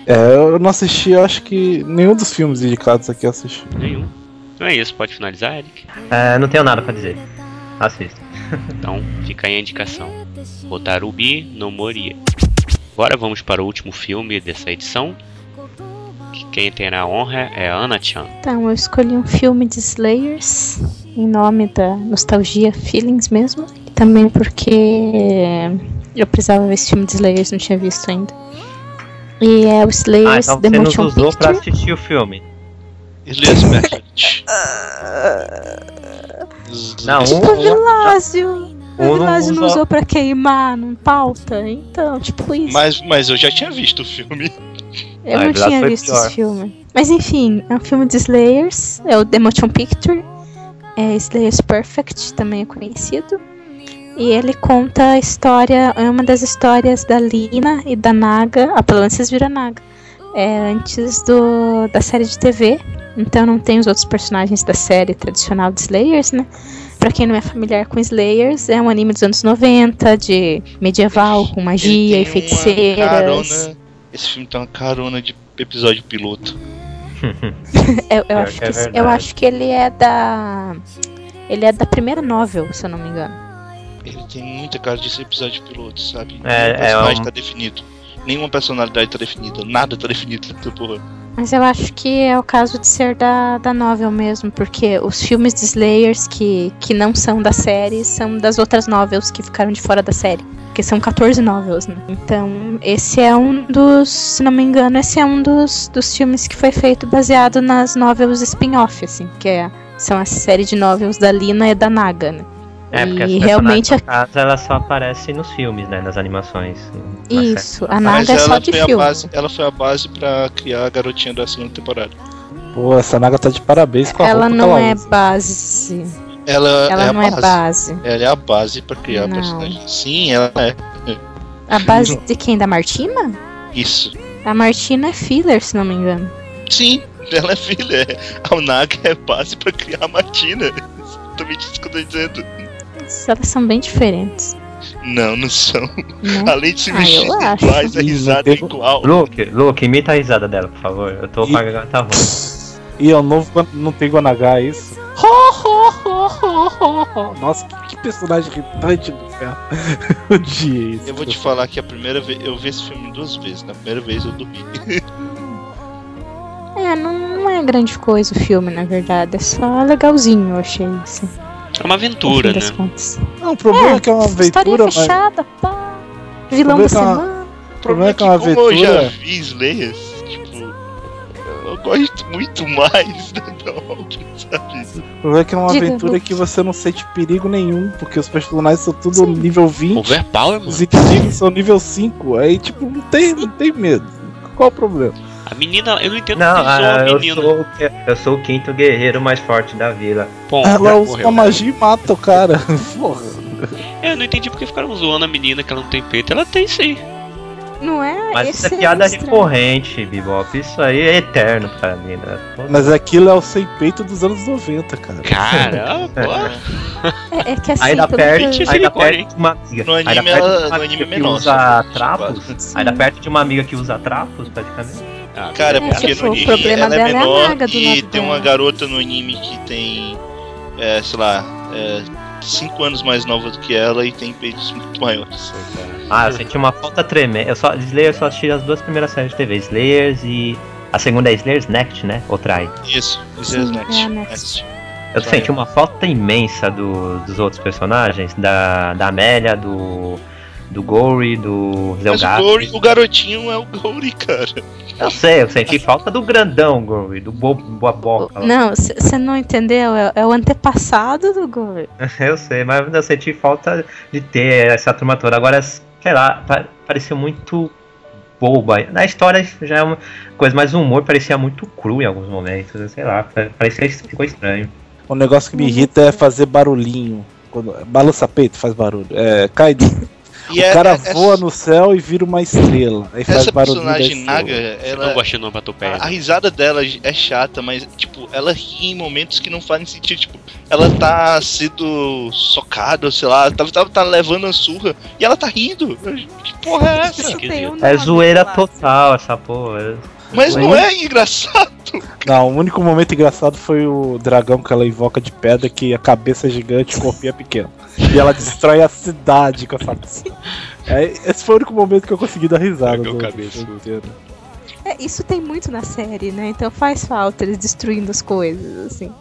É, eu não assisti, eu acho que nenhum dos filmes indicados aqui eu assisti. Nenhum. Então é isso, pode finalizar, Eric? É, não tenho nada pra dizer. Assista. Então fica aí a indicação. Botarubi no Moria. Agora vamos para o último filme dessa edição. Que quem terá a honra é a Ana Chan. Então, eu escolhi um filme de Slayers, em nome da nostalgia Feelings mesmo. E também porque eu precisava ver esse filme de Slayers, não tinha visto ainda. E é o Ah, Slayers então The você nos Motion usou pra assistir o filme. Elias Message. Não, Tipo, um, Vilásio. um O Vilásio não usou pra queimar, não pauta. Então, tipo isso. Mas, mas eu já tinha visto o filme. Eu Ah, não Vilásio tinha visto pior. esse filme. Mas enfim, é um filme de Slayers, é o The Motion Picture. É Slayers Perfect, também é conhecido. E ele conta a história, é uma das histórias da Lina e da Naga, ah, pelo menos vocês viram a Naga, é antes do, da série de TV. Então não tem os outros personagens da série tradicional de Slayers, né? Pra quem não é familiar com Slayers, é um anime dos anos 90, de medieval, com magia e feiticeiras. carona- Esse filme tem uma carona de episódio piloto. Eu, eu Pior acho que é eu acho que ele é da. Ele é da primeira novel, se eu não me engano. Ele tem muita cara de ser episódio piloto, sabe? É, Nenhum é personagem um- tá definido. Nenhuma personalidade tá definida. Nada tá definido nessa porra. Mas eu acho que é o caso de ser da, da novel mesmo, porque os filmes de Slayers que, que não são da série são das outras novels que ficaram de fora da série. Porque são 14 novels, né? Então, esse é um dos. Se não me engano, esse é um dos, dos filmes que foi feito baseado nas novels spin-off, assim, que é, são a série de novels da Lina e da Naga, né? É, porque e realmente no caso, ela só aparece nos filmes, né? Nas animações. na Isso, a Mas Naga é só de filme. base, ela foi a base pra criar a garotinha da segunda temporada. Pô, essa Naga tá de parabéns com a Ela roupa que não ela é usa. base. Ela, Ela é não a é base. base. Ela é a base pra criar Não. personagem. Sim, ela é. A base de quem? Da Martina? Isso. A Martina é filler, se não me engano. Sim, ela é filha. A Unaga é base pra criar a Martina. Exatamente isso que eu tô dizendo. Elas são bem diferentes. Não, não são. Né? Além de se Ah, vestir eu acho. iguais, a risada é não tem- igual. Luke, Luke, imita a risada dela, por favor. Eu tô E- com a ruim. E é o novo quando não tem Guanagá, é isso? Nossa, que, que personagem irritante do céu. Odiei isso. Eu vou te falar que a primeira vez. Eu vi esse filme duas vezes. Na primeira vez eu dormi. É, não, não é grande coisa o filme, na verdade. É só legalzinho, eu achei. Assim, É uma aventura, né? contas. Não, o problema é, que é uma História aventura, mas. fechada, pá. Vilão da Problema é que é uma- semana. O problema é que é uma como eu já aventura. vi Slayers. Eu gosto muito mais da Dog, sabe? O problema é que é uma Diga, aventura que você não sente perigo nenhum, porque os personagens são tudo nível 20, Overpower, mano. os inimigos são nível 5. Aí, tipo, não tem, não tem medo. Qual o problema? A menina, eu não entendo Não, zoou ah, a eu, menina. sou, o que- eu sou o quinto guerreiro mais forte da vila. Bom, Ela usa uma magia e mata o cara. Porra. É, eu não entendi porque ficaram zoando a menina que ela não tem peito. Ela tem sim. Não é? Mas Esse isso é piada estranho. recorrente, Bebop. Isso aí é eterno pra mim, né? Mas aquilo é o sem peito dos anos 90, cara. Caramba. É, é que assim, pelo perto, que silicone, perto de uma amiga. No anime perto ela- de uma no amiga anime é que menor, usa sabe? trapos. Sim. Aí dá perto de uma amiga que usa trapos, praticamente. Ah, Cara, É, porque tipo, no o anime problema ela é dela é a menor do e tem uma garota no anime que tem, é, sei lá, 5 anos mais nova do que ela e tem peitos muito maiores. Ah, eu senti uma falta tremenda. Eu só, Slayer eu só assisti as duas primeiras séries de TV, Slayers e. A segunda é Slayers Next, né? Ou Trai. Isso, isso Sim, é Next. é Next. Eu Trai. senti uma falta imensa do- dos outros personagens, da, da Amélia, do. do Gory, do Mas o. Gory, o garotinho é o Gory, cara. Eu sei, eu senti falta do grandão Gory, do bo boa boca. lá. Não, você não entendeu? É, é o antepassado do Gore. Eu sei, mas eu senti falta de ter essa turma toda. Agora, sei lá, pa- parecia muito boba. Na história já é uma coisa, mas o humor parecia muito cru em alguns momentos. Sei lá, pa- parecia que ficou estranho. O negócio que me irrita é fazer barulhinho. Quando, balança peito, faz barulho. É, cai. E o é- cara é- voa no céu e vira uma estrela. Aí faz Essa barulhinho. personagem Naga, estrela. Eu não ela, gosto de onomatopeia. a, a risada dela é chata, mas, tipo, ela ri em momentos que não fazem sentido. Tipo, ela tá sendo socada, ou sei lá, tá, tá, tá levando a surra e ela tá rindo. Que porra é essa? É zoeira total essa porra. Mas não é engraçado. Não, o único momento engraçado foi o dragão que ela invoca de pedra, que a cabeça é gigante e o corpinho é pequeno. E ela destrói a cidade com essa. É, esse foi o único momento que eu consegui dar risada. Dragão do- inteiro. É, isso tem muito na série, né? Então faz falta eles destruindo as coisas, assim.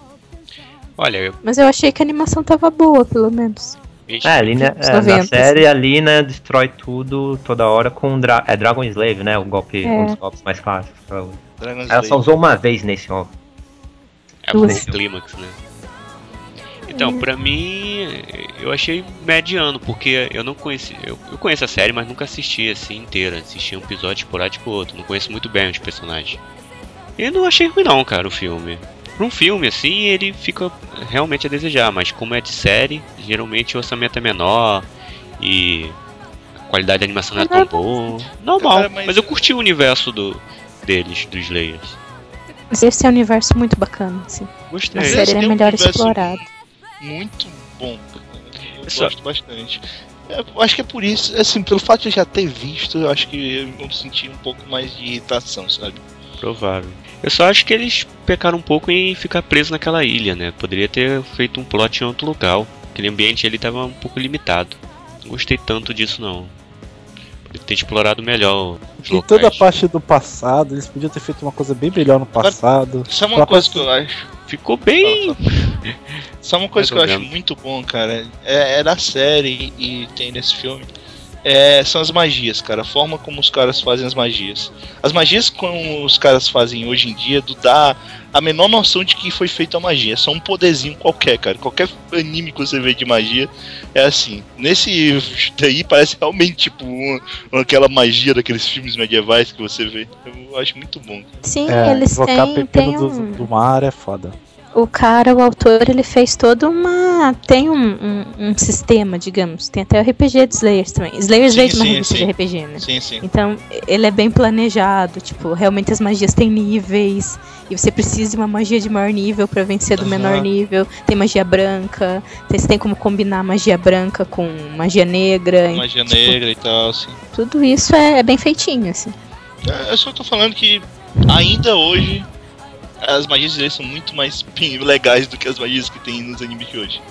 Olha, eu, Mas eu achei que a animação tava boa, pelo menos. É, a Lina, Os é, na 90, série a Lina destrói tudo toda hora com dra é Dragon Slave, né? O golpe, É. um dos golpes mais clássicos. pra ela. Ela só Slayer. usou uma vez nesse golpe. é nesse clímax, né? Então, pra mim, eu achei mediano, porque eu não conheci. Eu, eu conheço a série, mas nunca assisti assim inteira. Assisti um episódio esporádico ou outro. Não conheço muito bem os personagens. E não achei ruim não, cara, o filme. Pra um filme, assim, ele fica realmente a desejar, mas como é de série, geralmente o orçamento é menor e a qualidade da animação não é tão boa. Normal, Cara, mas- mas eu curti o universo do, deles, dos Slayers. Mas esse é um universo muito bacana, assim. Gostei. A série esse é um melhor universo explorada. Muito bom. Eu Só- gosto bastante. É, Eu acho que é por isso, assim, pelo fato de eu já ter visto, eu acho que eu senti um pouco mais de irritação, sabe? Provável. Eu só acho que eles pecaram um pouco em ficar preso naquela ilha, né? Poderia ter feito um plot em outro local. Aquele ambiente ali tava um pouco limitado. Não gostei tanto disso não. Poderia ter explorado melhor os E locais. toda a parte do passado, eles podiam ter feito uma coisa bem melhor no passado. Pra uma coisa que eu acho? Ficou bem. Sabe uma coisa que eu acho muito bom, cara? É, é da série e tem nesse filme. É, são as magias, cara. A forma como os caras fazem as magias. As magias como os caras fazem hoje em dia, do dá a menor noção de que foi feita a magia. É só um poderzinho qualquer, cara. Qualquer anime que você vê de magia é assim. Nesse daí parece realmente tipo uma, aquela magia daqueles filmes medievais que você vê. Eu acho muito bom. Sim, É, eles têm, pepino têm do, um... do mar é foda. O cara, o autor, ele fez toda uma. Tem um, um, um sistema, digamos. Tem até o RPG de Slayers também. Slayers Sim, veio de uma revista sim. de RPG, né? Sim, sim. Então, ele é bem planejado, tipo, realmente as magias têm níveis, e você precisa de uma magia de maior nível pra vencer do Aham. menor nível. Tem magia branca, tem- você tem como combinar magia branca com magia negra. e, Magia tipo, negra e tal, assim. Tudo isso é, é bem feitinho, assim. É, Eu só tô falando que ainda hoje as magias deles são muito mais bem legais do que as magias que tem nos animes de hoje.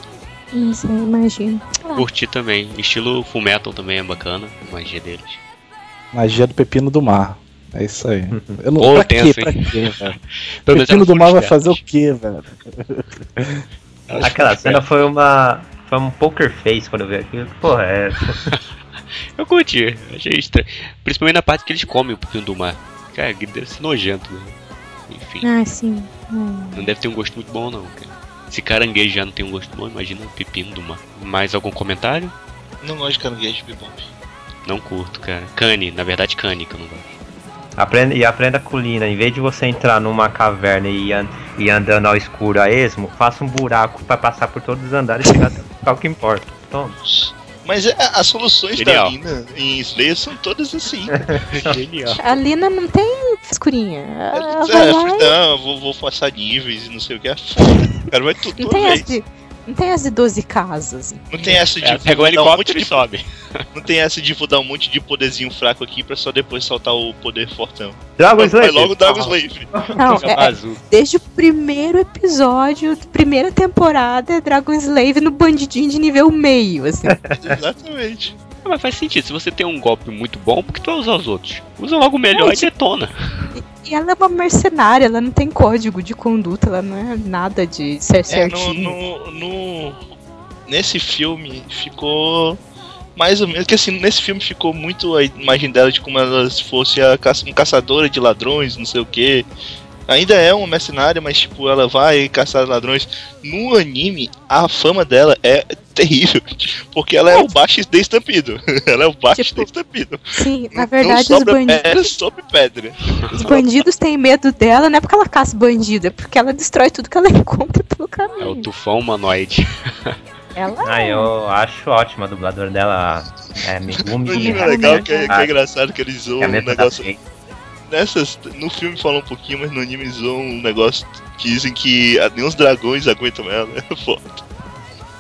Isso, eu imagino. Curti também. Estilo Full Metal também é bacana, a magia deles. Magia do pepino do mar. É isso aí. Eu não, Ô, pra tenso, quê? Pra quê, velho? Pepino do mar vai fazer o quê, velho? Aquela cena foi uma. Foi um poker face quando eu vi aquilo. Porra é essa? Eu curti, achei estranho. Principalmente na parte que eles comem o pepino do mar. Cara, deve ser nojento, né? Enfim, Ah, sim. Hum. não deve ter um gosto muito bom não, cara. Se caranguejo já não tem um gosto bom, imagina o pepino do mar. Mais algum comentário? Não gosto de caranguejo de bebop. Não curto, cara. Cane, na verdade cane que eu não gosto. Aprenda, e aprenda com Lina, em vez de você entrar numa caverna e, an- e andando ao escuro a esmo, faça um buraco pra passar por todos os andares e chegar até o que importa. Toma. Mas é, as soluções Genial. da Lina em Slayer são todas assim. Genial. A Lina não tem frescurinha. Ela É, vai lá e- não, vou, vou passar níveis e não sei o que. É foda. O cara vai tudo Não tem, vez. as de, não tem as de 12 casas. Não tem essa de É, pega o um helicóptero de e sobe. Não tem essa de vou dar um monte de poderzinho fraco aqui pra só depois soltar o poder fortão. Dragon Vai Slayer! logo Dragon Slave. Não, é, desde o primeiro episódio, primeira temporada, é Dragon Slave no bandidinho de nível meio, assim. Exatamente. Ah, Mas faz sentido, se você tem um golpe muito bom, por que tu vai usar os outros? Usa logo o melhor É, e detona. E ela é uma mercenária, ela não tem código de conduta, ela não é nada de ser É, no, certinho. no, no- Nesse filme ficou. Mais ou menos. Que assim, nesse filme ficou muito a imagem dela de como ela fosse a caça, uma caçadora de ladrões, não sei o que. Ainda é uma mercenária, mas tipo, ela vai caçar ladrões. No anime, a fama dela é terrível. Porque ela é, o Baixo destampido. ela é o Baixo Tipo, destampido. Sim, na Não verdade, os bandidos. pedra sobre pedra. Os bandidos têm medo dela, não é porque ela caça bandido, é porque ela destrói tudo que ela encontra pelo É o caminho. tufão humanoide. Ela Ah, eu acho ótima a dubladora dela. É, Megumi. O é legal, mesmo. que é, que é engraçado que eles zoam É um da negócio. Nessas, no filme fala um pouquinho, mas no anime zoam um negócio que dizem que ah, nem os dragões aguentam ela. É foda.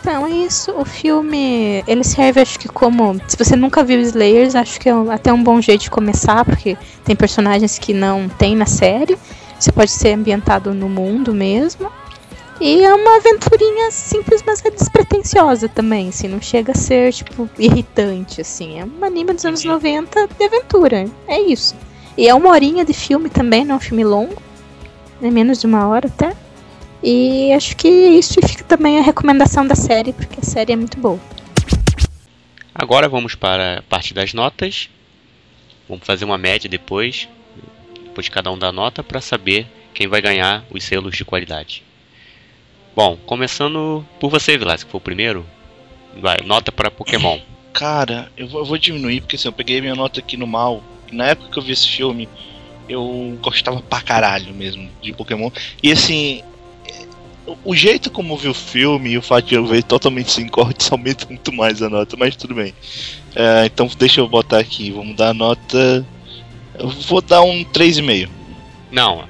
Então é isso, o filme ele serve acho que como, se você nunca viu Slayers, acho que é até um bom jeito de começar, porque tem personagens que não tem na série. Você pode ser ambientado no mundo mesmo. E é uma aventurinha simples, mas é despretensiosa também, assim, não chega a ser, tipo, irritante, assim. É um anime dos anos 90 de aventura, é isso. E é uma horinha de filme também, não é um filme longo, é menos de uma hora até. E acho que isso fica também a recomendação da série, porque a série é muito boa. Agora vamos para a parte das notas. Vamos fazer uma média depois, depois de cada um dar nota, para saber quem vai ganhar os selos de qualidade. Bom, começando por você, Vilas, que foi o primeiro. Vai, nota para Pokémon. Cara, eu vou, eu vou diminuir, porque assim, eu peguei minha nota aqui no mal. Na época que eu vi esse filme, eu gostava pra caralho mesmo de Pokémon. E assim, o- jeito como eu vi o filme e o fato de eu ver totalmente sem cortes aumenta muito mais a nota, mas tudo bem. É, então deixa eu botar aqui, vamos dar a nota. Eu vou dar um 3,5. Não,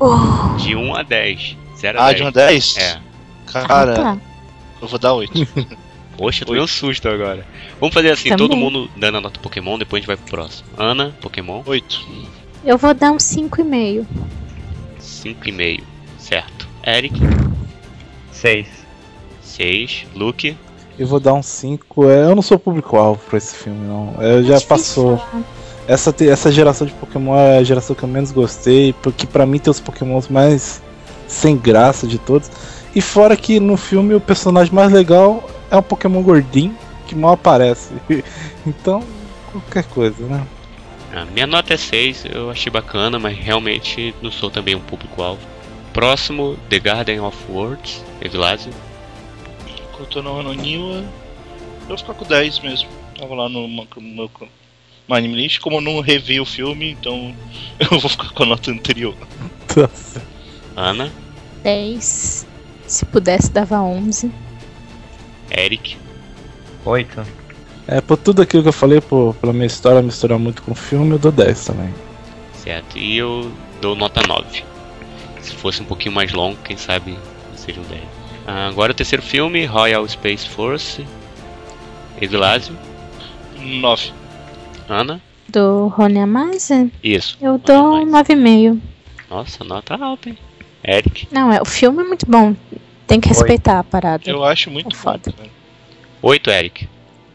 Oh, de 1 a 10. 0 a Ah, 10. de uma 10? É. Cara, tá. eu vou dar 8. Poxa, tu deu um susto agora. Vamos fazer assim, Também. todo mundo dando a nota Pokémon, depois a gente vai pro próximo. Ana, Pokémon, 8. Eu vou dar um 5,5. 5,5. Certo. Eric, Seis. 6. Luke, Eu vou dar um 5. É, eu não sou público-alvo pra esse filme, não. É, já É difícil passou. Essa, essa geração de Pokémon é a geração que eu menos gostei, porque pra mim tem os Pokémons mais sem graça de todos. E fora que no filme o personagem mais legal é um Pokémon gordinho que mal aparece. Então, qualquer coisa, né? A minha nota é 6, eu achei bacana, mas realmente não sou também um público-alvo. Próximo, The Garden of Words, Evilásio. Enquanto eu tô no Anoniwa, eu vou ficar com 10 mesmo. Tava lá no meu no, no anime list. Como eu não revi o filme, então eu vou ficar com a nota anterior. Nossa. Ana, 10. Se pudesse, dava 11. Eric. Oito. É, por tudo aquilo que eu falei, por, pela minha história misturar muito com o filme, eu dou 10 também. Certo. E eu dou nota 9. Se fosse um pouquinho mais longo, quem sabe seja um 10. Ah, agora o terceiro filme, Royal Space Force. Evilásio. 9. Ana. Do Rony Amazon, Isso. eu Olha dou mais. 9,5. Nossa, nota alta, hein? Eric. Não, é, o filme é muito bom. Tem que respeitar a parada. Eu acho muito É foda. cara. 8, Eric.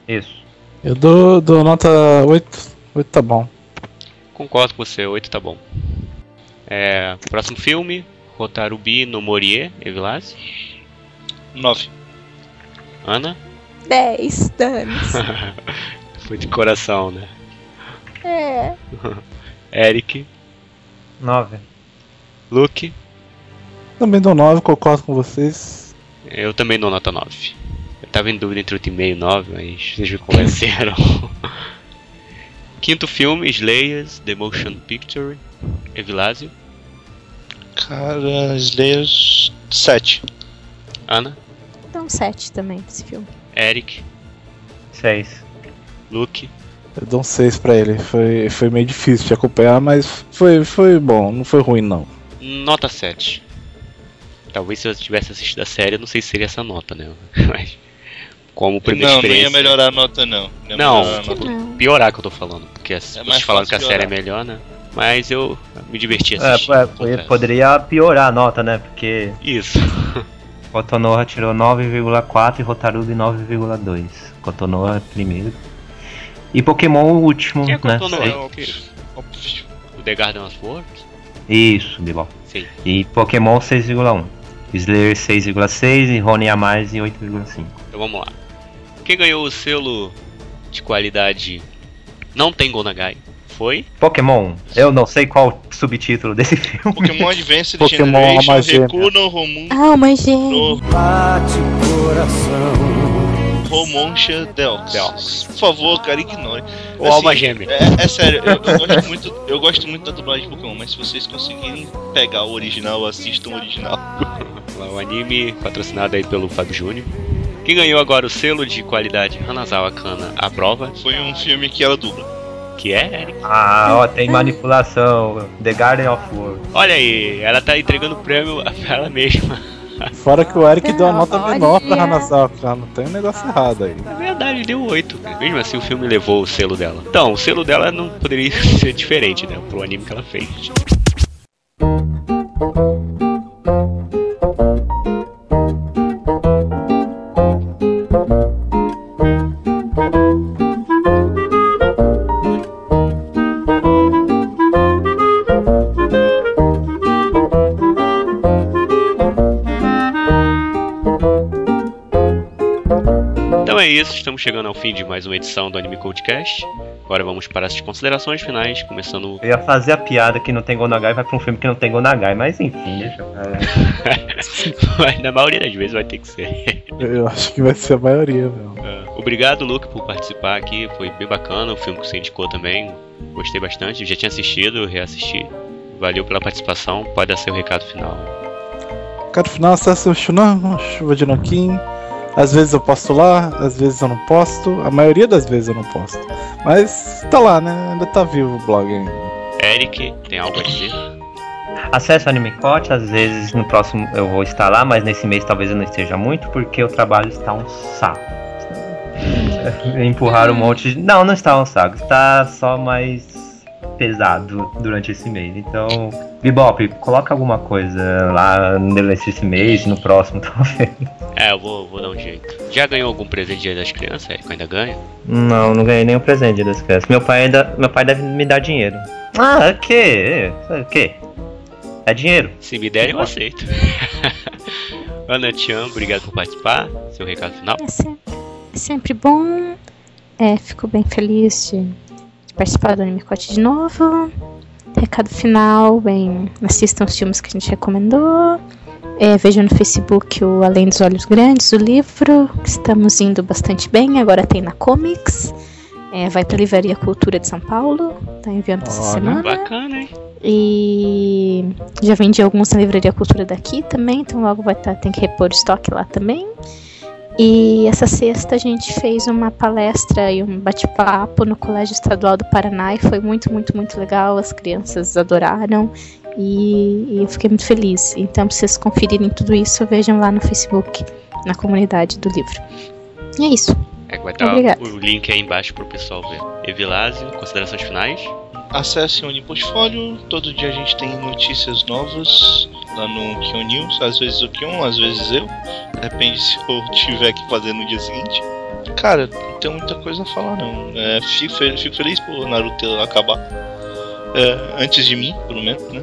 Isso. Eu dou, dou nota 8. 8 tá bom. Concordo com você, 8 tá bom. É, próximo filme, Rotarubi no Morie, Evilásio. 9. Ana. 10, dane Foi de coração, né? É. Eric. Nove. Luke. Também dou 9, concordo com vocês. Eu também dou nota 9. Eu tava em dúvida entre 8,5 e 9, mas vocês me convenceram. Quinto filme, Slayers, The Motion Picture, Evilásio. Cara, Slayers 7. Ana. Dá um 7 também pra esse filme. Eric. Seis. Luke. Eu dou um 6 pra ele. Foi, foi meio difícil de acompanhar, mas foi, foi bom, não foi ruim não. Nota 7. Talvez se eu tivesse assistido a série, eu não sei se seria essa nota, né? Mas, como primeira não, não experiência. ia melhorar a nota, não. ia Não, nota. não. piorar que eu tô falando. Porque as- vocês falaram que a fácil série é piorar. melhor, né? Mas eu me diverti É, assistindo. é, confesso. poderia piorar a nota, né? Porque Isso. Kotonoha tirou 9,4 e Rotarubi 9,2. Kotonoha primeiro. E Pokémon o último, Quem é né? Kotonoha? Óbvio. O The Garden of Words? Isso, Bibol. Sim. E Pokémon 6,1. Slayer 6,6 e Rony a mais em 8,5. Então vamos lá. Quem ganhou o selo de qualidade não tem Gonagai foi Pokémon, eu não sei qual subtítulo desse filme. Pokémon Advanced Pokémon Generation, Alma Gêmea. Rekuno, Romun, Ah, uma gêmea. no Bate coração. Romoncha Deox. Deox. Por favor, cara, ignore. o Assim, Alma Gêmea. É, é sério, eu, eu gosto muito, eu gosto muito da dublagem de Pokémon, mas se vocês conseguirem pegar o original, assistam o original. O anime patrocinado aí pelo Fábio Júnior. Quem ganhou agora o selo de qualidade Hanazawa Kana à prova, Foi um filme que ela dubla. que é Eric. Ah, ó, tem manipulação. The Garden of War. Olha aí, ela tá entregando o prêmio pra ela mesma. Fora que o Eric deu uma nota menor pra Hanazawa, cara. Não tem um negócio errado aí. Na verdade, deu 8. Mesmo assim, o filme levou o selo dela. Então, o selo dela não poderia ser diferente, né? Pro anime que ela fez. Isso, estamos chegando ao fim de mais uma edição do Anime Codecast. Agora vamos para as considerações finais, começando. Eu ia fazer a piada que não tem Gonagai vai pra um filme que não tem Gonagai, mas enfim, deixa Mas na maioria das vezes vai ter que ser. Eu acho que vai ser a maioria, meu. Ah, Obrigado, Luke, por participar aqui. Foi bem bacana. O filme que você indicou também. Gostei bastante. Já tinha assistido, reassisti. Valeu pela participação. Pode dar seu recado final. No final acessa o Shunan, chuva de Noquim. Às vezes eu posto lá, às vezes eu não posto. A maioria das vezes eu não posto. Mas tá lá, né? Ainda tá vivo o blog ainda. Eric, tem algo a dizer? Acesso ao Animecote, às vezes no próximo eu vou estar lá, mas nesse mês talvez eu não esteja muito, porque o trabalho está um saco. Empurrar um monte de. Não, não está um saco, está só mais pesado durante esse mês. Então, Bibop, coloca alguma coisa lá nesse mês, no próximo talvez. É, eu vou, vou dar um jeito. Já ganhou algum presente dia das crianças, Eric? Ainda ganha? Não, não ganhei nenhum presente das crianças. Meu pai ainda. Meu pai deve me dar dinheiro. Ah, o quê? O quê? É dinheiro. Se me der, eu aceito. Ana Tian, obrigado por participar. Seu recado final. É sempre, é sempre bom. É, fico bem feliz de participar do Animecote de novo. Recado final, bem, assistam os filmes que a gente recomendou. É, vejam no Facebook o Além dos Olhos Grandes, o livro. Estamos indo bastante bem, agora tem na Comics. É, vai pra Livraria Cultura de São Paulo. Tá enviando essa Olha. semana. Bacana, hein? E já vendi alguns na Livraria Cultura daqui também, então logo vai estar, tem que repor estoque lá também. E essa sexta a gente fez uma palestra e um bate-papo no Colégio Estadual do Paraná e foi muito, muito, muito legal. As crianças adoraram e, e eu fiquei muito feliz. Então, pra vocês conferirem tudo isso, vejam lá no Facebook, na comunidade do livro. E é isso. É, vai estar Obrigada. o link aí embaixo pro pessoal ver. Evilásio, considerações finais? Acesse o Uniportfólio, todo dia a gente tem notícias novas lá no Kion News, às vezes o Kion, às vezes eu. Depende se eu tiver que fazer no dia seguinte. Cara, não tem muita coisa a falar não. É, fico, fe- fico feliz por Naruto acabar. É, antes de mim, pelo menos, né?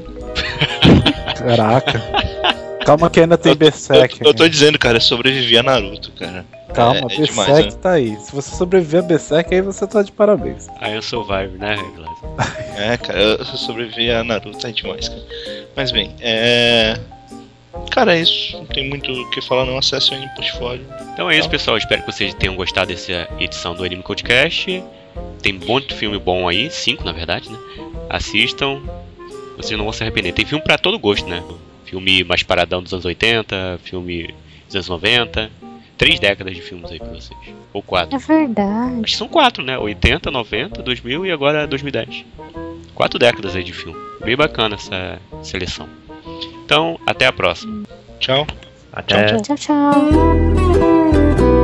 Caraca. Calma que ainda tem Eu, Berserk. eu tô dizendo, cara, é sobreviver a Naruto, cara. Calma, é, é Berserk demais, né? tá aí. Se você sobreviver a Berserk, aí você tá de parabéns. Aí eu survive, né, Evilásio? É, cara, eu sobreviver a Naruto é demais, cara. Mas bem, é. Cara, é isso. Não tem muito o que falar, não. Acesse o Uniportfólio. Então é isso, pessoal. Espero que vocês tenham gostado dessa edição do Anime Codecast. Tem muito filme bom aí, cinco na verdade, né? Assistam, vocês não vão se arrepender. Tem filme pra todo gosto, né? Filme mais paradão dos anos 80, filme dos anos 90. Três décadas de filmes aí pra vocês. Ou quatro. É verdade. Acho que são quatro, né? 80, 90, 2000 e agora 2010. Quatro décadas aí de filme. Bem bacana essa seleção. Então, até a próxima. Tchau. Até. Tchau, tchau. Yokohama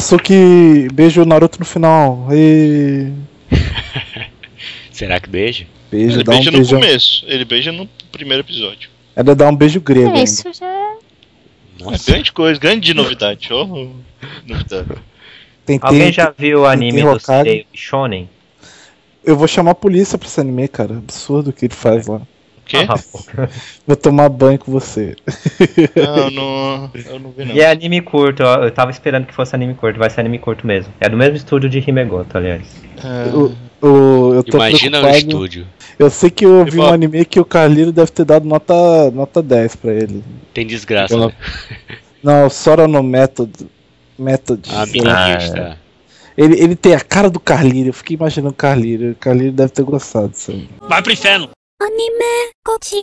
Sasuke beija o Naruto no final. E... Será que beija? Beijo, Ele dá beija um no beijão. começo. Ele beija no primeiro episódio. Ainda dá um beijo grego. É, ainda. isso já é. É Nossa. grande coisa, grande novidade. Oh, novidade. Tentei, Alguém já viu o anime do Shonen? Eu vou chamar a polícia pra esse anime, cara. Absurdo o que ele faz lá. Quê? Ah. Vou tomar banho com você. Não, eu não, eu não vi não. E é anime curto, ó, eu tava esperando que fosse anime curto, vai ser anime curto mesmo. É do mesmo estúdio de Himegoto, aliás. É, O, o- eu tô Imagina o estúdio. Eu sei que eu vi um anime que o Carliro deve ter dado nota, nota 10 pra ele. Tem desgraça, Ela- né? Não, Sora no Method. Method. A sei lá. minha Ele, ele tem a cara do Carlírio, eu fiquei imaginando o Carlírio. O Carlírio deve ter gostado disso. Vai pro inferno. Anime, coach.